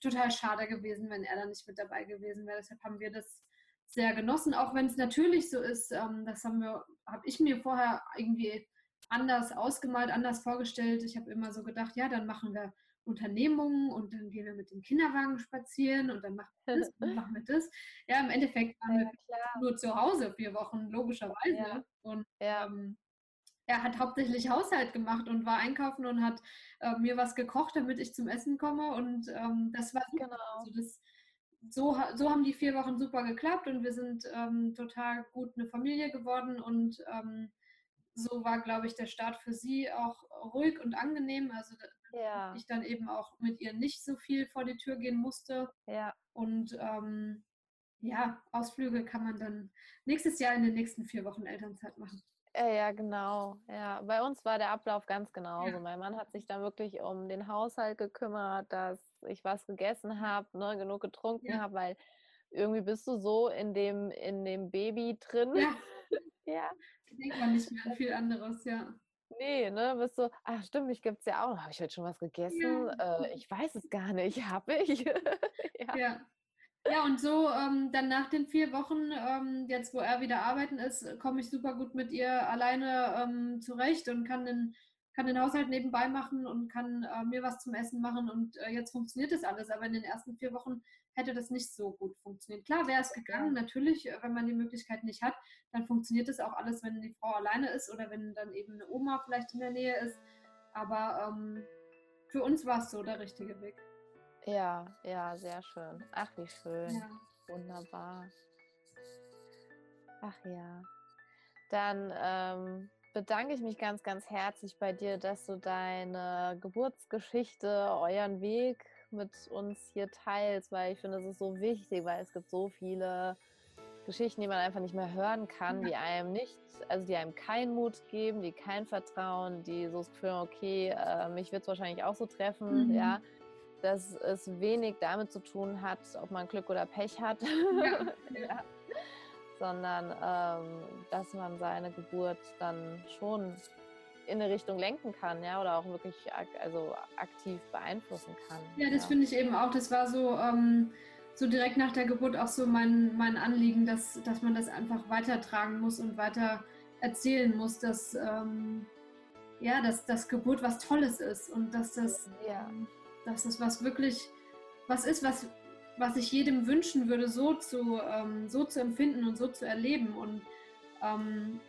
total schade gewesen, wenn er dann nicht mit dabei gewesen wäre. Deshalb haben wir das sehr genossen, auch wenn es natürlich so ist, ähm, das haben wir, habe ich mir vorher irgendwie anders ausgemalt, anders vorgestellt. Ich habe immer so gedacht, ja, dann machen wir Unternehmungen und dann gehen wir mit dem Kinderwagen spazieren und dann machen wir das und machen wir das. Ja, im Endeffekt waren [laughs] wir ja, nur zu Hause vier Wochen, logischerweise. Ja. Und ja. ähm, er hat hauptsächlich Haushalt gemacht und war einkaufen und hat äh, mir was gekocht, damit ich zum Essen komme. Und ähm, das war super. Genau. Also das, so, so haben die vier Wochen super geklappt und wir sind ähm, total gut eine Familie geworden und ähm, so war, glaube ich, der Start für sie auch ruhig und angenehm. Also ja. ich dann eben auch mit ihr nicht so viel vor die Tür gehen musste. Ja. Und ähm, ja, Ausflüge kann man dann nächstes Jahr in den nächsten vier Wochen Elternzeit machen. Ja, genau. Ja, bei uns war der Ablauf ganz genauso. Ja. Mein Mann hat sich dann wirklich um den Haushalt gekümmert, dass ich was gegessen habe, ne, genug getrunken ja. habe, weil irgendwie bist du so in dem, in dem Baby drin. Ja. [laughs] ja. Denkt man nicht mehr an viel anderes, ja. Nee, ne, bist du, ach stimmt, mich gibt es ja auch. Habe ich heute schon was gegessen? Ja. Äh, ich weiß es gar nicht. [laughs] Habe ich? [laughs] ja. Ja. Und so ähm, dann nach den vier Wochen, ähm, jetzt wo er wieder arbeiten ist, komme ich super gut mit ihr alleine ähm, zurecht und kann den, kann den Haushalt nebenbei machen und kann äh, mir was zum Essen machen. Und äh, jetzt funktioniert das alles. Aber in den ersten vier Wochen hätte das nicht so gut funktioniert. Klar wäre es gegangen, natürlich, äh, wenn man die Möglichkeit nicht hat, dann funktioniert das auch alles, wenn die Frau alleine ist oder wenn dann eben eine Oma vielleicht in der Nähe ist. Aber ähm, für uns war es so der richtige Weg. Ja, ja, sehr schön. Ach, wie schön. Ja. Wunderbar. Ach ja. Dann ähm, bedanke ich mich ganz, ganz herzlich bei dir, dass du deine Geburtsgeschichte, euren Weg mit uns hier teilst, weil ich finde, es ist so wichtig, weil es gibt so viele Geschichten, die man einfach nicht mehr hören kann, die einem nicht, also die einem keinen Mut geben, die kein Vertrauen, die so das Gefühl okay, äh, mich wird es wahrscheinlich auch so treffen, mhm. ja, dass es wenig damit zu tun hat, ob man Glück oder Pech hat, ja. [laughs] ja. sondern ähm, dass man seine Geburt dann schon in eine Richtung lenken kann, ja, oder auch wirklich ak also aktiv beeinflussen kann. Ja, das ja. finde ich eben auch. Das war so, ähm, so direkt nach der Geburt auch so mein, mein Anliegen, dass, dass man das einfach weitertragen muss und weiter erzählen muss, dass, ähm, ja, dass, dass Geburt was Tolles ist und dass das, ja. Ähm, dass das was wirklich was ist, was, was ich jedem wünschen würde, so zu, ähm, so zu empfinden und so zu erleben. Und ähm,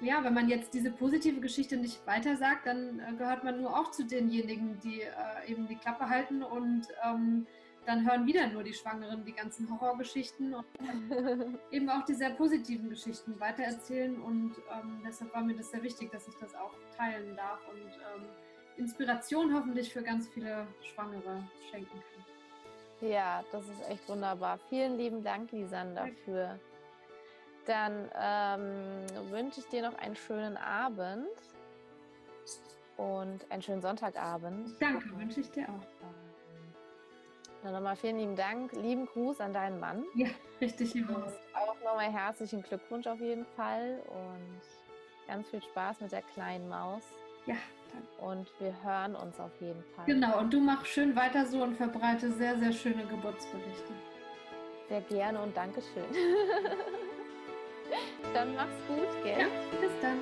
ja, wenn man jetzt diese positive Geschichte nicht weiter sagt, dann äh, gehört man nur auch zu denjenigen, die äh, eben die Klappe halten und ähm, dann hören wieder nur die Schwangeren die ganzen Horrorgeschichten und [laughs] eben auch die sehr positiven Geschichten weitererzählen. Und ähm, deshalb war mir das sehr wichtig, dass ich das auch teilen darf und ähm, Inspiration hoffentlich für ganz viele Schwangere schenken kann. Ja, das ist echt wunderbar. Vielen lieben Dank, Lisan, dafür. Dann ähm, wünsche ich dir noch einen schönen Abend und einen schönen Sonntagabend. Danke, wünsche ich dir auch. Dann nochmal vielen lieben Dank, lieben Gruß an deinen Mann. Ja, richtig lieb. Und auch nochmal herzlichen Glückwunsch auf jeden Fall und ganz viel Spaß mit der kleinen Maus. Ja, danke. Und wir hören uns auf jeden Fall. Genau, und du machst schön weiter so und verbreite sehr, sehr schöne Geburtsberichte. Sehr gerne und Dankeschön. [laughs] Dann mach's gut, gell? Ja, bis dann.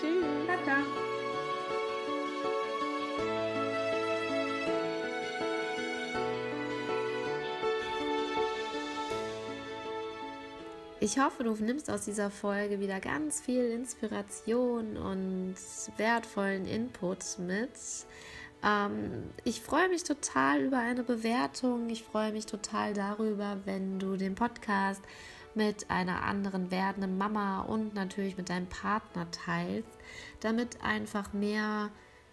Tschüss. Tata. Ich hoffe, du nimmst aus dieser Folge wieder ganz viel Inspiration und wertvollen Input mit. Ähm, ich freue mich total über eine Bewertung. Ich freue mich total darüber, wenn du den Podcast mit einer anderen werdenden Mama und natürlich mit deinem Partner teilst, damit einfach mehr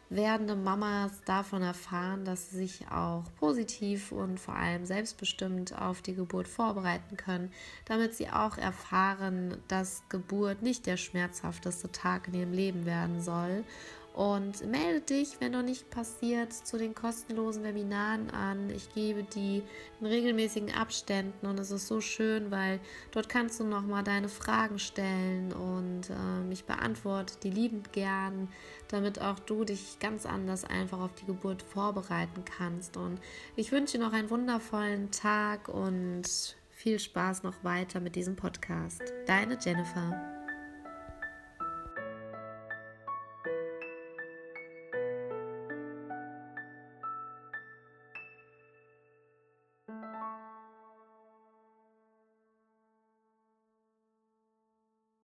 werdende Mamas davon erfahren, dass sie sich auch positiv und vor allem selbstbestimmt auf die Geburt vorbereiten können, damit sie auch erfahren, dass Geburt nicht der schmerzhafteste Tag in ihrem Leben werden soll und melde dich, wenn noch nicht passiert, zu den kostenlosen Webinaren an. Ich gebe die in regelmäßigen Abständen und es ist so schön, weil dort kannst du nochmal deine Fragen stellen und äh, ich beantworte die liebend gern, damit auch du dich ganz anders einfach auf die Geburt vorbereiten kannst. Und ich wünsche dir noch einen wundervollen Tag und viel Spaß noch weiter mit diesem Podcast. Deine Jennifer.